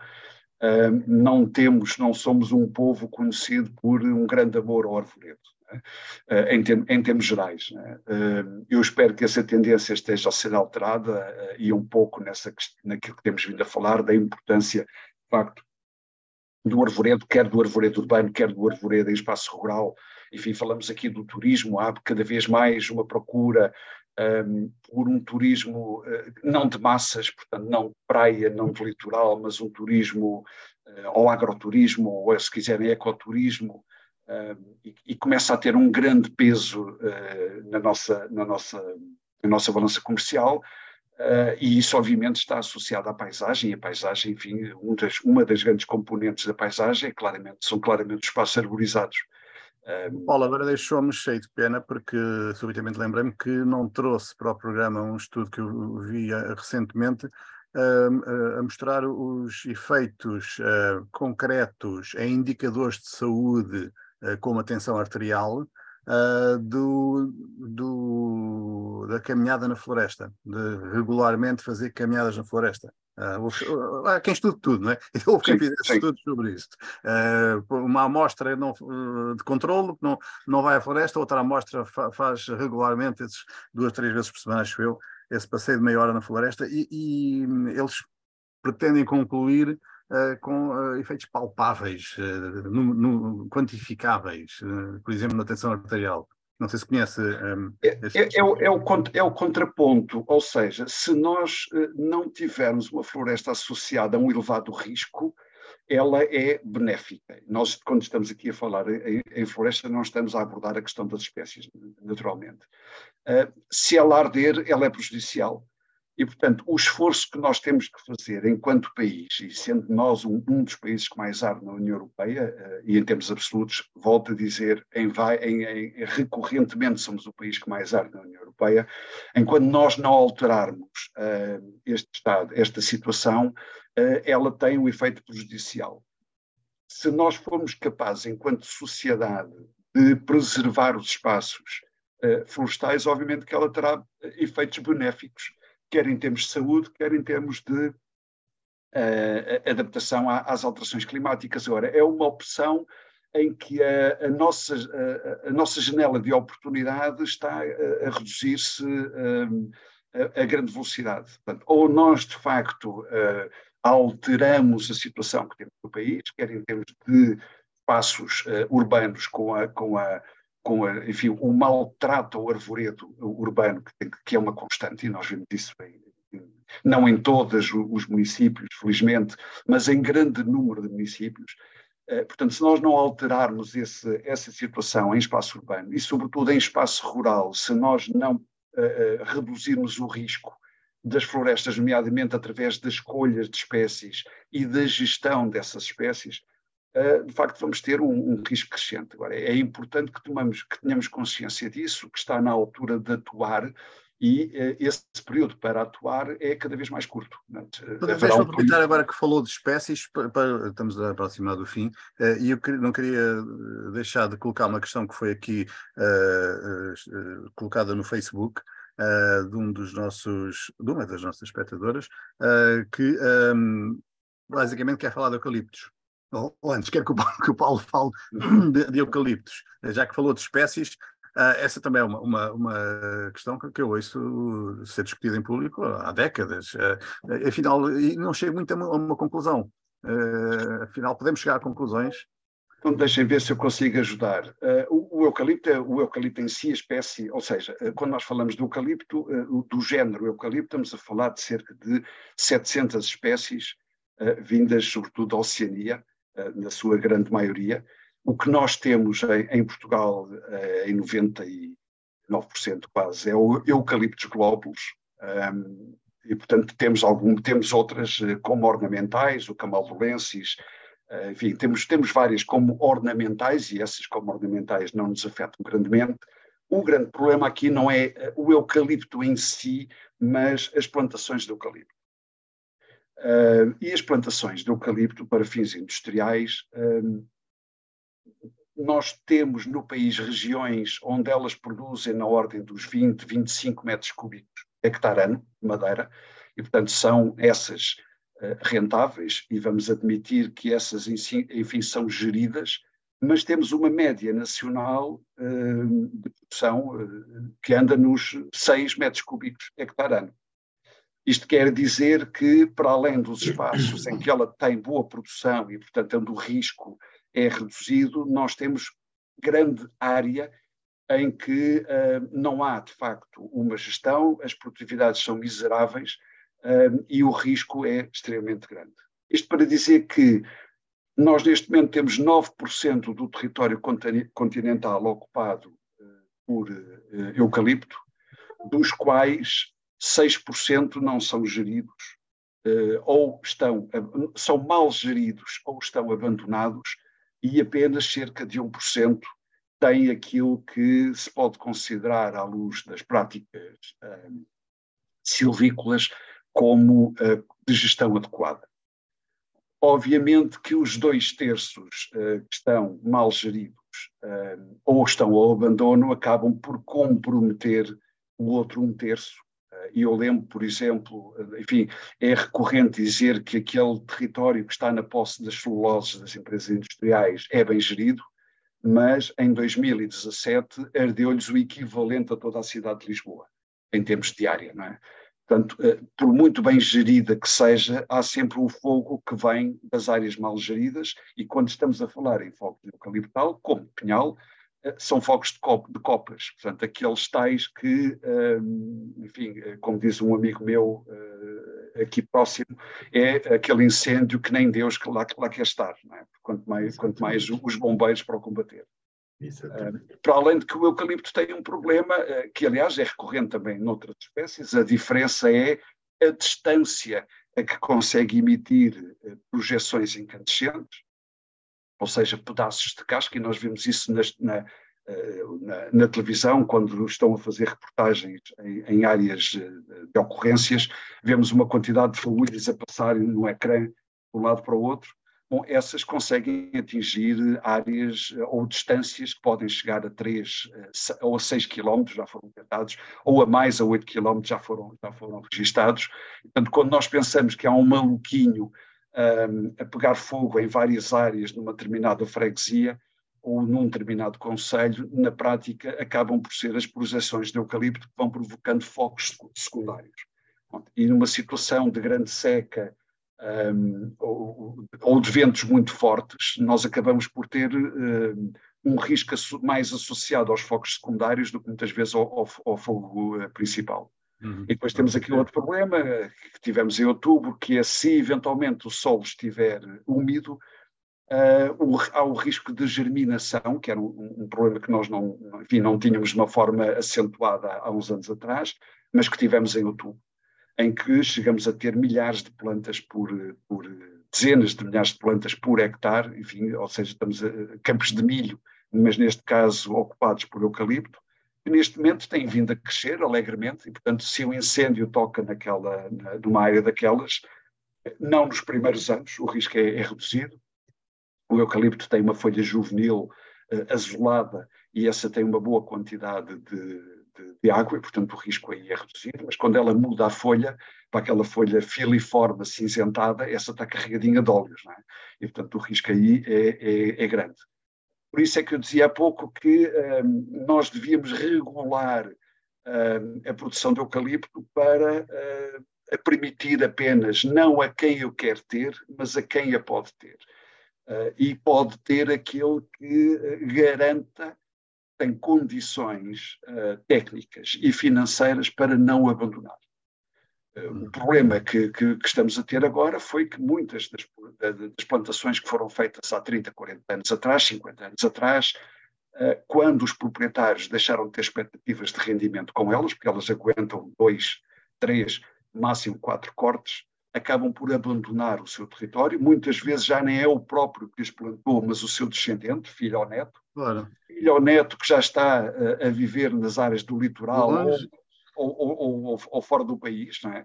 não temos, não somos um povo conhecido por um grande amor ao arvoredo. Uh, em, term, em, termos gerais. Uh, eu espero que essa tendência esteja a ser alterada uh, e um pouco nessa, naquilo que temos vindo a falar, da importância, de facto, do arvoredo, quer do arvoredo urbano, quer do arvoredo em espaço rural. Enfim, falamos aqui do turismo, há cada vez mais uma procura um, por um turismo não de massas, portanto, não de praia, não de litoral, mas um turismo, ou agroturismo, ou se quiserem, ecoturismo, e, começa a ter um grande peso uh, na, nossa, na, nossa, na nossa balança comercial, uh, e isso obviamente está associado à paisagem, e a paisagem, enfim, um das, uma das grandes componentes da paisagem é claramente, são claramente os espaços arborizados. Paulo, agora deixou-me cheio de pena porque subitamente lembrei-me que não trouxe para o programa um estudo que eu vi recentemente a, mostrar os efeitos concretos em indicadores de saúde como a tensão arterial, uh, do, do, da caminhada na floresta, de regularmente fazer caminhadas na floresta. Uh, há quem estude tudo, não é? Houve quem fizesse estudos sobre isto. Uh, uma amostra não, uh, de controle não, não vai à floresta, outra amostra fa faz regularmente, esses, duas, três vezes por semana, acho eu, esse passeio de meia hora na floresta, e, e eles pretendem concluir com uh, efeitos palpáveis, no, no, quantificáveis, por exemplo, na tensão arterial. Não sei se conhece. Um, é, é, é, o, é, o, é o contraponto, ou seja, se nós não tivermos uma floresta associada a um elevado risco, ela é benéfica. Nós, quando estamos aqui a falar em, em floresta, não estamos a abordar a questão das espécies, naturalmente. Uh, se ela arder, ela é prejudicial E, portanto, o esforço que nós temos que fazer enquanto país, e sendo nós um, um dos países que mais arde na União Europeia, uh, e em termos absolutos, volto a dizer, em, vai, em, em, recorrentemente somos o país que mais arde na União Europeia, enquanto nós não alterarmos uh, este estado, esta situação, uh, ela tem um efeito prejudicial. Se nós formos capazes, enquanto sociedade, de preservar os espaços florestais, obviamente que ela terá efeitos benéficos quer em termos de saúde, quer em termos de uh, adaptação às alterações climáticas. Agora, é uma opção em que a, a nossa, a, a, nossa janela de oportunidade está a, a reduzir-se a, grande velocidade. Portanto, ou nós, de facto, uh, alteramos a situação que temos no país, quer em termos de espaços uh, urbanos com a, com a com a, enfim, o maltrato ao arvoredo urbano, que, que, é uma constante, e nós vemos isso em, não em todos os municípios, felizmente, mas em grande número de municípios. Eh, portanto, se nós não alterarmos esse, essa situação em espaço urbano e, sobretudo, em espaço rural, se nós não uh, reduzirmos o risco das florestas, nomeadamente através das escolhas de espécies e da gestão dessas espécies, uh, de facto vamos ter um, um, risco crescente. Agora, é importante que, tomamos, que tenhamos consciência disso, que está na altura de atuar e uh, esse período para atuar é cada vez mais curto. Deixa-me aproveitar agora que falou de espécies, para, para, estamos a aproximar do fim, uh, e eu não queria deixar de colocar uma questão que foi aqui uh, colocada no Facebook, de um dos nossos, de uma das nossas espectadoras, que um, basicamente quer falar de eucaliptos ou antes, quero que o Paulo, que o Paulo fale de, de, eucaliptos, já que falou de espécies, uh, essa também é uma, uma, uma, questão que eu ouço ser discutida em público há décadas. Uh, afinal, não chego muito a uma, a uma conclusão. Uh, afinal, podemos chegar a conclusões. Então, deixem ver se eu consigo ajudar. O, o, eucalipto, é, o eucalipto em si, a espécie, ou seja, quando nós falamos do eucalipto, do género eucalipto, estamos a falar de cerca de 700 espécies vindas, sobretudo, da Oceania, na sua grande maioria. O que nós temos em, em Portugal, eh, em 99% quase, é o eucaliptos glóbulos, um, e portanto temos algum, temos outras eh, como ornamentais, o camaldulensis, enfim, temos, temos várias como ornamentais e essas como ornamentais não nos afetam grandemente. O grande problema aqui não é o eucalipto em si, mas as plantações de eucalipto. Uh, e as plantações de eucalipto para fins industriais, uh, nós temos no país regiões onde elas produzem na ordem dos 20, 25 metros cúbicos hectare ano de madeira, e portanto são essas uh, rentáveis, e vamos admitir que essas, enfim, são geridas, mas temos uma média nacional de produção que anda nos 6 metros cúbicos hectare ano. Isto quer dizer que, para além dos espaços em que ela tem boa produção e, portanto, onde o risco é reduzido, nós temos grande área em que uh, não há, de facto, uma gestão, as produtividades são miseráveis uh, e o risco é extremamente grande. Isto para dizer que nós, neste momento, temos 9% do território continental ocupado uh, por eucalipto, dos quais 6% não são geridos, uh, ou estão, são mal geridos ou estão abandonados, e apenas cerca de 1% tem aquilo que se pode considerar, à luz das práticas uh, silvícolas, como uh, de gestão adequada. Obviamente que os dois terços uh, que estão mal geridos uh, ou estão ao abandono acabam por comprometer o outro um terço e eu lembro, por exemplo, enfim, é recorrente dizer que aquele território que está na posse das celuloses das empresas industriais é bem gerido, mas em 2017 ardeu-lhes o equivalente a toda a cidade de Lisboa, em termos de área, não é? Portanto, eh, por muito bem gerida que seja, há sempre um fogo que vem das áreas mal geridas, e quando estamos a falar em fogo de eucaliptal, como pinhal, são fogos de, cop de copas, portanto, aqueles tais que, ehm, enfim, eh, como diz um amigo meu uh, aqui próximo, é aquele incêndio que nem Deus que lá, lá quer estar, não é? quanto, mais, quanto mais os bombeiros para o combater. Uh, para além de que o eucalipto tem um problema, uh, que aliás é recorrente também noutras espécies, a diferença é a distância a que consegue emitir eh, projeções incandescentes, ou seja, pedaços de casca, e nós vemos isso na, na, eh, na, na televisão, quando estão a fazer reportagens em, em, áreas eh, de ocorrências, vemos uma quantidade de fluidos a passar no ecrã de um lado para o outro, Bom, essas conseguem atingir áreas eh, ou distâncias que podem chegar a 3 eh, ou a 6 quilómetros, já foram detectados, ou a mais a 8 quilómetros já foram, já foram registados. Portanto, quando nós pensamos que há um maluquinho um, a pegar fogo em várias áreas numa determinada freguesia ou num determinado conselho, na prática acabam por ser as projeções de eucalipto que vão provocando focos secundários. E numa situação de grande seca, um, ou, ou, de ventos muito fortes, nós acabamos por ter um, um risco mais associado aos focos secundários do que muitas vezes ao, ao, ao fogo uh, principal. Uhum. E depois temos aqui outro problema que tivemos em outubro, que é se eventualmente o solo estiver úmido, uh, o, há o risco de germinação, que era um, um, problema que nós não, enfim, não tínhamos de uma forma acentuada há, uns anos atrás, mas que tivemos em outubro em que chegamos a ter milhares de plantas por, por dezenas de milhares de plantas por hectare, enfim, ou seja, estamos a campos de milho, mas neste caso ocupados por eucalipto, que neste momento têm vindo a crescer alegremente, e portanto, se o incêndio toca naquela, na, numa área daquelas, não nos primeiros anos, o risco é, é reduzido. O eucalipto tem uma folha juvenil uh, azulada e essa tem uma boa quantidade de, de, de, água e, portanto, o risco aí é reduzido, mas quando ela muda a folha, para aquela folha filiforme cinzentada, essa está carregadinha de óleos, é? E, portanto, o risco aí é, é, é grande. Por isso é que eu dizia há pouco que um, nós devíamos regular um, a produção de eucalipto para uh, permitir apenas não a quem eu quero ter, mas a quem a pode ter. Uh, e pode ter aquele que uh, garanta tem condições uh, técnicas e financeiras para não abandonar. O problema que, que, que, estamos a ter agora foi que muitas das, das, plantações que foram feitas há 30, 40 anos atrás, 50 anos atrás, uh, quando os proprietários deixaram de ter expectativas de rendimento com elas, porque elas aguentam dois, três, máximo quatro cortes, acabam por abandonar o seu território. Muitas vezes já nem é o próprio que as plantou, mas o seu descendente, filho ou neto. Claro. Filho ou neto que já está a, a viver nas áreas do litoral ou, ou, ou, ou, fora do país, não é?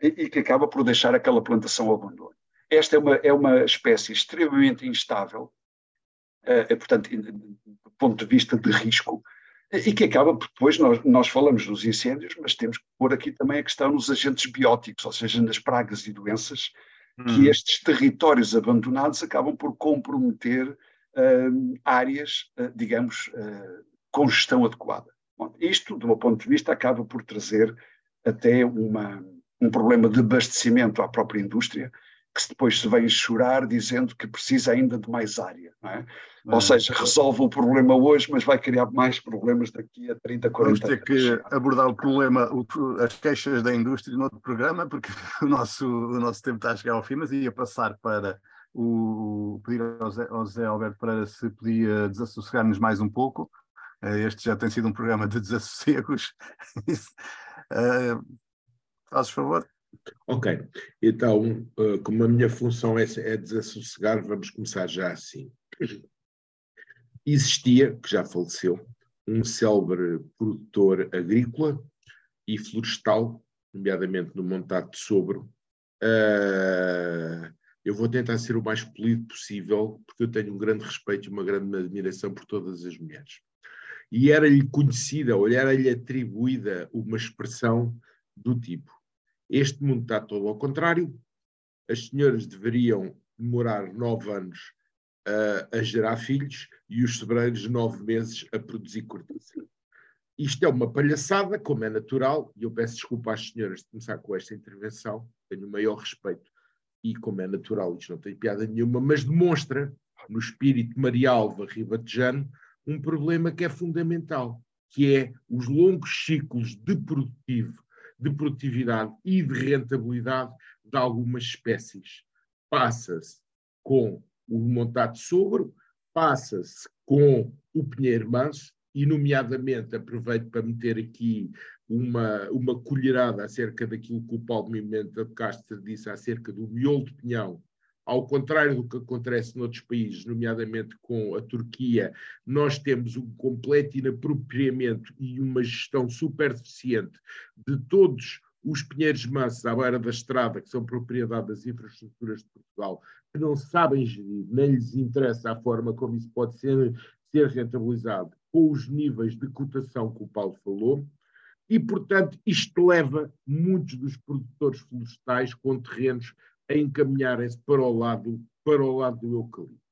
E, e, que acaba por deixar aquela plantação ao abandono. Esta é uma, é uma espécie extremamente instável, uh, portanto, do ponto de vista de risco, e que acaba, depois nós, nós falamos dos incêndios, mas temos que pôr aqui também a questão nos agentes bióticos, ou seja, nas pragas e doenças, hum. que estes territórios abandonados acabam por comprometer uh, áreas, uh, digamos, uh, com gestão adequada. Isto, do meu ponto de vista, acaba por trazer até uma, um problema de abastecimento à própria indústria, que depois se vem chorar dizendo que precisa ainda de mais área. Não é? Ou seja, resolve o problema hoje, mas vai criar mais problemas daqui a 30, 40 anos. Vamos ter que abordar o problema, as queixas da indústria no outro programa, porque o nosso, o nosso tempo está a chegar ao fim, mas ia passar para o, pedir ao Zé, ao Zé Alberto para se podia desassossegar-nos mais um pouco. Eh, este já tem sido um programa de desassossegos. uh, fazes favor? Ok, então, eh, como a minha função é, é desassossegar, vamos começar já assim. Existia, que já faleceu, um célebre produtor agrícola e florestal, nomeadamente no Montado de Sobro. Uh, eu vou tentar ser o mais polido possível, porque eu tenho um grande respeito e uma grande admiração por todas as mulheres. E era-lhe conhecida, ou era-lhe atribuída uma expressão do tipo: este mundo está todo ao contrário, as senhoras deveriam demorar nove anos a, a gerar filhos e os sobreiros nove meses a produzir cortiça. Isto é uma palhaçada, como é natural, e eu peço desculpa às senhoras de começar com esta intervenção, tenho o maior respeito, e como é natural, isto não tem piada nenhuma, mas demonstra, no espírito Marialva Ribatejano, um problema que é fundamental, que é os longos ciclos de produtivo de produtividade e de rentabilidade de algumas espécies. Passa-se com o montado sogro, passa-se com o pinheiro manso, e, nomeadamente, aproveito para meter aqui uma, uma colherada acerca daquilo que o Paulo Mimenta de Castro disse acerca do miolo de pinhão ao contrário do que acontece noutros países, nomeadamente com a Turquia, nós temos um completo inapropriamento e uma gestão super deficiente de todos os pinheiros mansos à beira da estrada, que são propriedade das infraestruturas de Portugal, que não sabem gerir, nem lhes interessa a forma como isso pode ser, ser rentabilizado, com os níveis de cotação que o Paulo falou, e, portanto, isto leva muitos dos produtores florestais com terrenos a encaminharem-se para o lado, para o lado do eucalipto.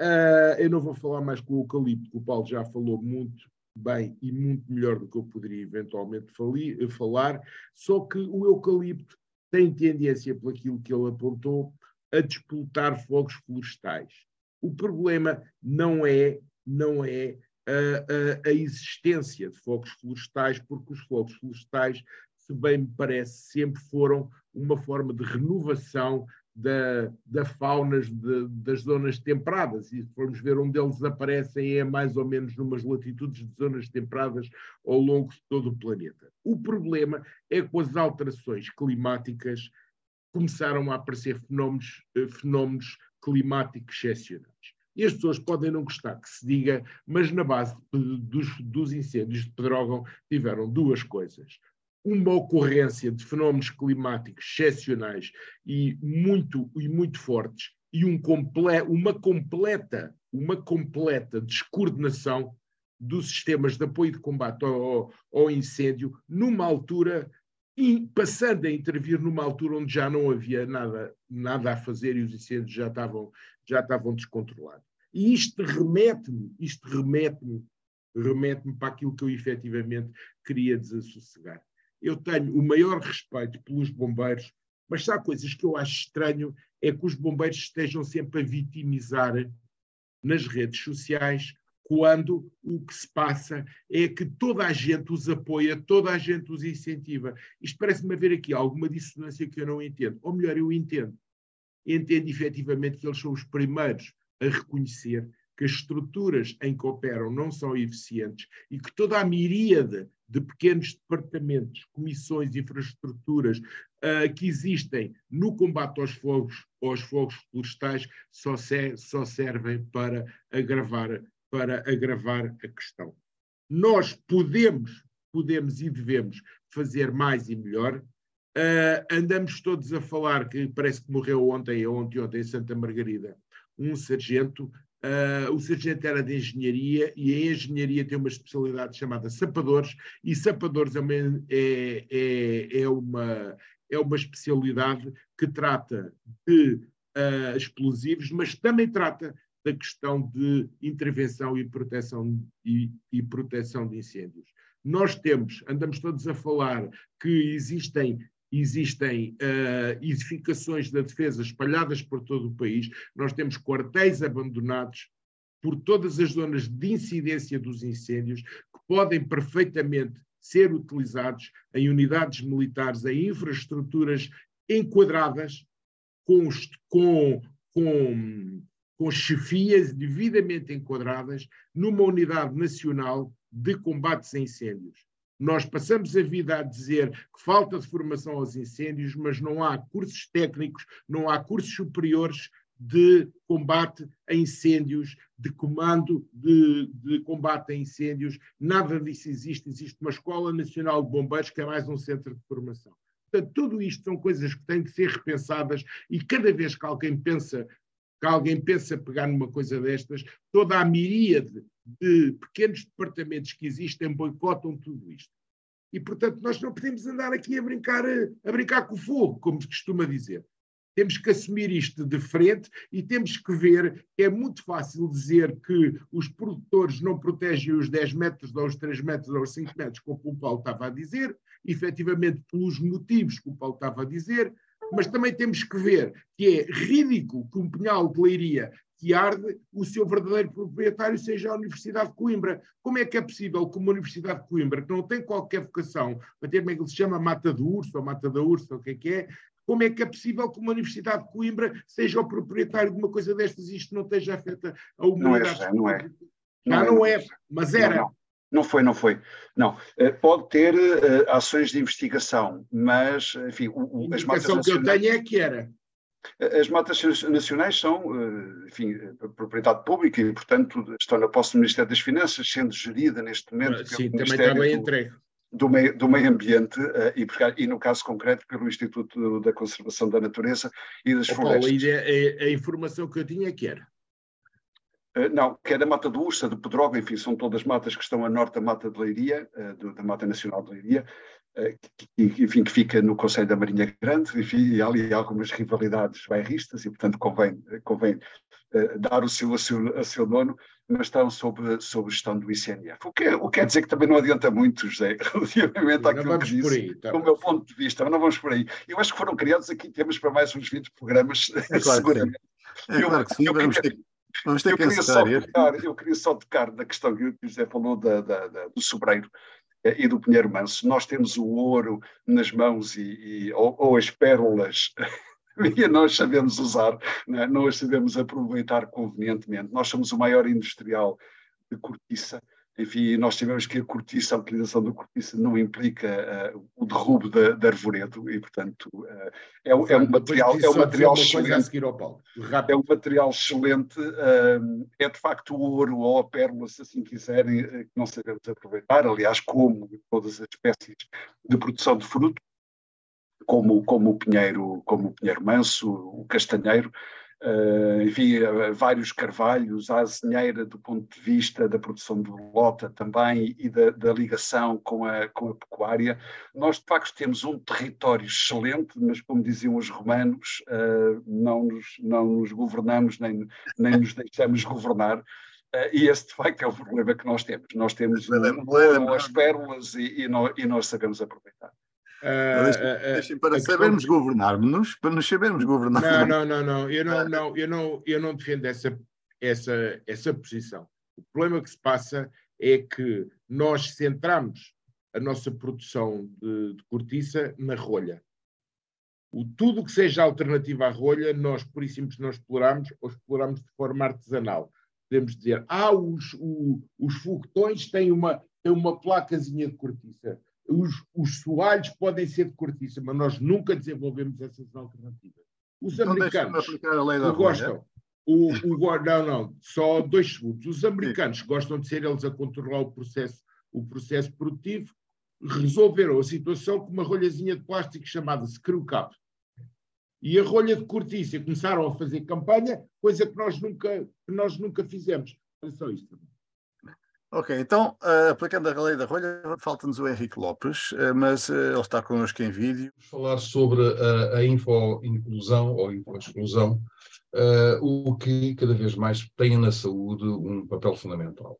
Uh, eu não vou falar mais com o eucalipto, que o Paulo já falou muito bem e muito melhor do que eu poderia eventualmente fali, falar, só que o eucalipto tem tendência, por aquilo que ele apontou, a disputar fogos florestais. O problema não é, não é a, a, a, existência de fogos florestais, porque os fogos florestais se bem me parece, sempre foram uma forma de renovação da, da faunas de, das zonas temperadas. E se formos ver onde eles aparecem, é mais ou menos numas latitudes de zonas temperadas ao longo de todo o planeta. O problema é que com as alterações climáticas começaram a aparecer fenómenos, eh, fenómenos climáticos excepcionais. E as pessoas podem não gostar que se diga, mas na base dos, dos incêndios de Pedrógão tiveram duas coisas uma ocorrência de fenómenos climáticos excepcionais e muito, e muito fortes e um comple uma completa uma completa descoordenação dos sistemas de apoio de combate ao, ao incêndio numa altura e passando a intervir numa altura onde já não havia nada, nada a fazer e os incêndios já estavam, já estavam descontrolados. E isto remete-me, isto remete-me, remete-me para aquilo que eu efetivamente queria desassossegar eu tenho o maior respeito pelos bombeiros, mas há coisas que eu acho estranho é que os bombeiros estejam sempre a vitimizar nas redes sociais quando o que se passa é que toda a gente os apoia, toda a gente os incentiva. Isto parece-me haver aqui alguma dissonância que eu não entendo. Ou melhor, eu entendo. Entendo efetivamente que eles são os primeiros a reconhecer que as estruturas em que operam não são eficientes e que toda a miríade de pequenos departamentos, comissões, infraestruturas uh, que existem no combate aos fogos, aos fogos florestais só, se, só servem para agravar, para agravar a questão. Nós podemos, podemos e devemos fazer mais e melhor. Uh, andamos todos a falar que parece que morreu ontem, ontem, ontem em Santa Margarida, um sargento Uh, o sargento era de engenharia e a engenharia tem uma especialidade chamada sapadores e sapadores é uma, é, é, é uma, é uma especialidade que trata de uh, explosivos, mas também trata da questão de intervenção e proteção, e, e proteção de incêndios. Nós temos, andamos todos a falar que existem existem uh, edificações da defesa espalhadas por todo o país, nós temos quartéis abandonados por todas as zonas de incidência dos incêndios, que podem perfeitamente ser utilizados em unidades militares, em infraestruturas enquadradas, com, com, com, com chefias devidamente enquadradas, numa unidade nacional de combates a incêndios. Nós passamos a vida a dizer que falta de formação aos incêndios, mas não há cursos técnicos, não há cursos superiores de combate a incêndios, de comando de, de, combate a incêndios, nada disso existe. Existe uma Escola Nacional de Bombeiros, que é mais um centro de formação. Portanto, tudo isto são coisas que têm que ser repensadas e cada vez que alguém pensa que alguém pensa pegar numa coisa destas, toda a miríade de pequenos departamentos que existem boicotam tudo isto. E, portanto, nós não podemos andar aqui a brincar, a brincar com o fogo, como se costuma dizer. Temos que assumir isto de frente e temos que ver que é muito fácil dizer que os produtores não protegem os 10 metros, ou os 3 metros, ou os 5 metros, como o Paulo estava a dizer, efetivamente pelos motivos que o Paulo estava a dizer, mas também temos que ver que é ridículo que um pinhal de leiria que arde, o seu verdadeiro proprietário seja a Universidade de Coimbra. Como é que é possível que uma Universidade de Coimbra, que não tem qualquer vocação, para ter como é que se chama Mata do Urso, ou Mata da Urso, ou o que é que é, como é que é possível que uma Universidade de Coimbra seja o proprietário de uma coisa destas e isto não esteja afeta a humanidade? Não é, não é. Já não é, mas era. Não, não. Não foi, não foi. Não. Uh, pode ter uh, ações de investigação, mas, enfim, o, o, as matas nacionais... que eu tenho é que era. As matas nacionais são, enfim, propriedade pública e, portanto, estão na posse do Ministério das Finanças, sendo gerida neste momento Sim, pelo Ministério do, entregue do meio, do meio ambiente uh, e, e, no caso concreto, pelo Instituto da Conservação da Natureza e das oh, Florestas. Paulo, a, a, a, informação que eu tinha é que era. Não, que é da Mata do Ursa, de Pedroga, enfim, são todas matas que estão a norte da Mata de Leiria, da Mata Nacional de Leiria, que, enfim, que fica no Conselho da Marinha Grande, enfim, e há ali algumas rivalidades bairristas e, portanto, convém, convém dar o seu, a seu, a seu dono, mas estão sob, sob gestão do ICNF. O que, o que quer dizer que também não adianta muito, José, relativamente àquilo que disse, aí, tá. do meu ponto de vista, mas não vamos por aí. Eu acho que foram criados aqui temas para mais uns 20 programas, é claro seguramente. Que é, claro que sim, eu, vamos ter, vamos ter eu que queria só tocar, Eu queria só tocar na questão que o José falou da, da, da, do sobreiro eh, e do Pinheiro Manso. Nós temos o ouro nas mãos e, e ou, ou as pérolas e nós sabemos usar, né? nós sabemos aproveitar convenientemente. Nós somos o maior industrial de cortiça, enfim, nós sabemos que a cortiça, a utilização da cortiça não implica uh, o derrubo da, de arvoredo e, portanto, uh, é, é, um material, é um material excelente. É um material excelente, uh, é de facto o ouro ou a pérola, se assim quiserem, que não sabemos aproveitar, aliás, como todas as espécies de produção de fruto, como, como, o, pinheiro, como o pinheiro manso, o castanheiro, uh, enfim, uh, vários carvalhos, a azinheira do ponto de vista da produção de lota também e da, da, ligação com a, com a pecuária. Nós, de facto, temos um território excelente, mas, como diziam os romanos, uh, não, nos, não nos governamos nem, nem nos deixamos governar. Uh, e esse de facto é o problema que nós temos. Nós temos um, as pérolas e, e, nós, e nós sabemos aproveitar. Uh, deixem, para sabermos questão... governar-nos, para nos sabermos governar. Não, não, não, não. Eu não, não, eu não, eu não defendo essa, essa, essa posição. O problema que se passa é que nós centramos a nossa produção de, de cortiça na rolha. O, tudo que seja alternativa à rolha, nós, por isso não exploramos ou exploramos de forma artesanal. Podemos dizer, ah, os, o, os foguetões têm uma, têm uma placazinha de cortiça os, os soalhos podem ser de cortiça, mas nós nunca desenvolvemos essas alternativas. Os então americanos que gostam, o, o, não, não, só dois segundos. Os americanos Sim. gostam de ser eles a controlar o processo, o processo produtivo, resolveram a situação com uma rolhazinha de plástico chamada screw cap. E a rolha de cortiça começaram a fazer campanha, coisa que nós nunca, que nós nunca fizemos. É só isto. Ok, então, uh, aplicando a lei da rolha, falta-nos o Henrique Lopes, uh, mas uh, ele está connosco em vídeo. Falar sobre a, a info-inclusão ou info-exclusão, o que cada vez mais tem na saúde um papel fundamental.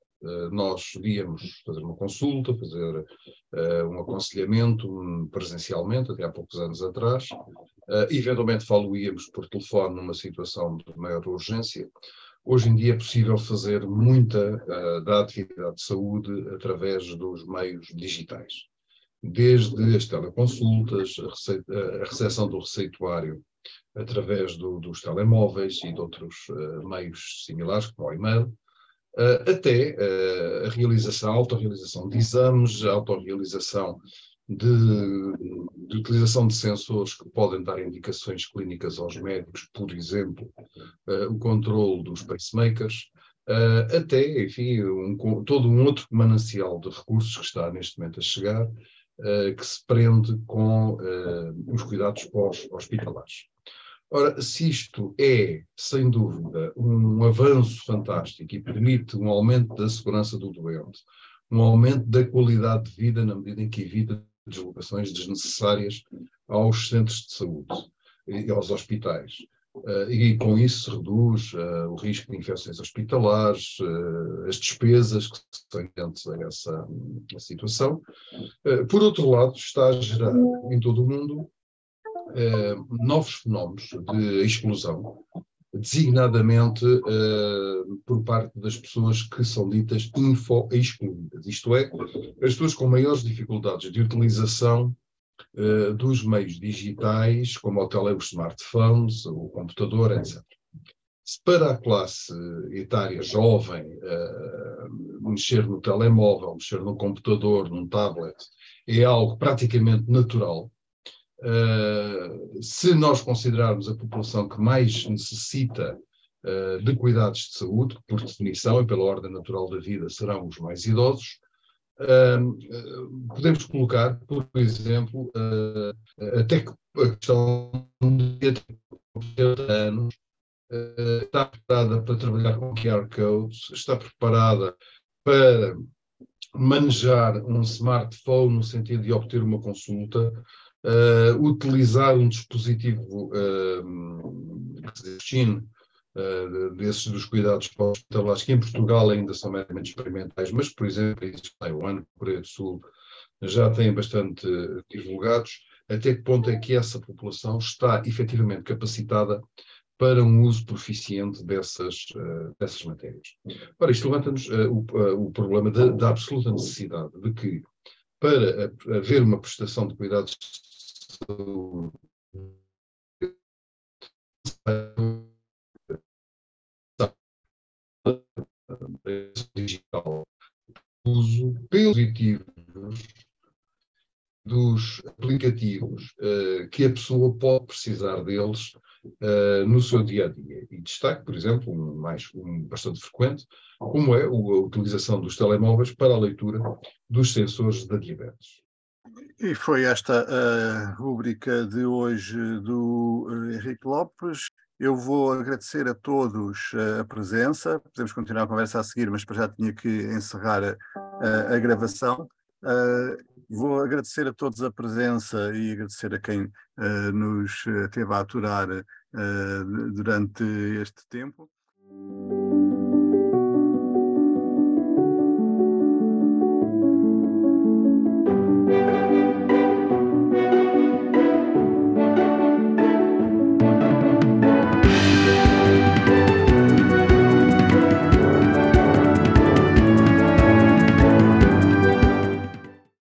nós íamos fazer uma consulta, fazer um aconselhamento um, presencialmente, até há poucos anos atrás, eventualmente falo-íamos por telefone numa situação de maior urgência, Hoje em dia é possível fazer muita uh, da atividade de saúde através dos meios digitais, desde as teleconsultas, a, receita, a recepção do receituário através do, dos telemóveis e de outros uh, meios similares, como o e-mail, uh, até a realização, a autorrealização de exames, a autorrealização de, de, utilização de sensores que podem dar indicações clínicas aos médicos, por exemplo, uh, o controle dos pacemakers, uh, até, enfim, um, todo um outro manancial de recursos que está neste momento a chegar, uh, que se prende com os cuidados pós-hospitalares. Ora, se isto é, sem dúvida, um avanço fantástico e permite um aumento da segurança do doente, um aumento da qualidade de vida na medida em que evita deslocações desnecessárias aos centros de saúde e aos hospitais. Uh, e com isso se reduz uh, o risco de infecções hospitalares, uh, as despesas que são inerentes a essa a situação. por outro lado, está a gerar em todo o mundo novos fenómenos de exclusão, designadamente por parte das pessoas que são ditas info-excluídas, isto é, as pessoas com maiores dificuldades de utilização uh, dos meios digitais, como o tele, os smartphones, o computador, etc. Se para a classe etária jovem uh, mexer no telemóvel, mexer no computador, num tablet, é algo praticamente natural. Uh, se nós considerarmos a população que mais necessita uh, de cuidados de saúde, por definição e pela ordem natural da vida, serão os mais idosos, uh, podemos colocar, por exemplo, até que a questão de 80 anos está preparada para trabalhar com QR codes, está preparada para manejar um smartphone no sentido de obter uma consulta, uh, utilizar um dispositivo uh, uh, desses dos cuidados pós-hospitalares, que em Portugal ainda são meramente experimentais, mas, por exemplo, em Taiwan, Coreia do Sul, já têm bastante divulgados, até que ponto é que essa população está efetivamente capacitada para um uso proficiente dessas, dessas matérias. Ora, isto levanta-nos uh, o, o, problema da, da, absoluta necessidade de que, para haver uma prestação de cuidados digital, uso pelos dispositivos dos aplicativos que a pessoa pode precisar deles uh, no seu dia a dia. E destaque, por exemplo, um, mais, um bastante frequente, como é a utilização dos telemóveis para a leitura dos sensores da diabetes. E foi esta a rubrica de hoje do eh, Henrique Lopes. Eu vou agradecer a todos eh, a presença. Podemos continuar a conversa a seguir, mas já tinha que encerrar a, a gravação. Uh, vou agradecer a todos a presença e agradecer a quem uh, nos teve a aturar uh, durante este tempo.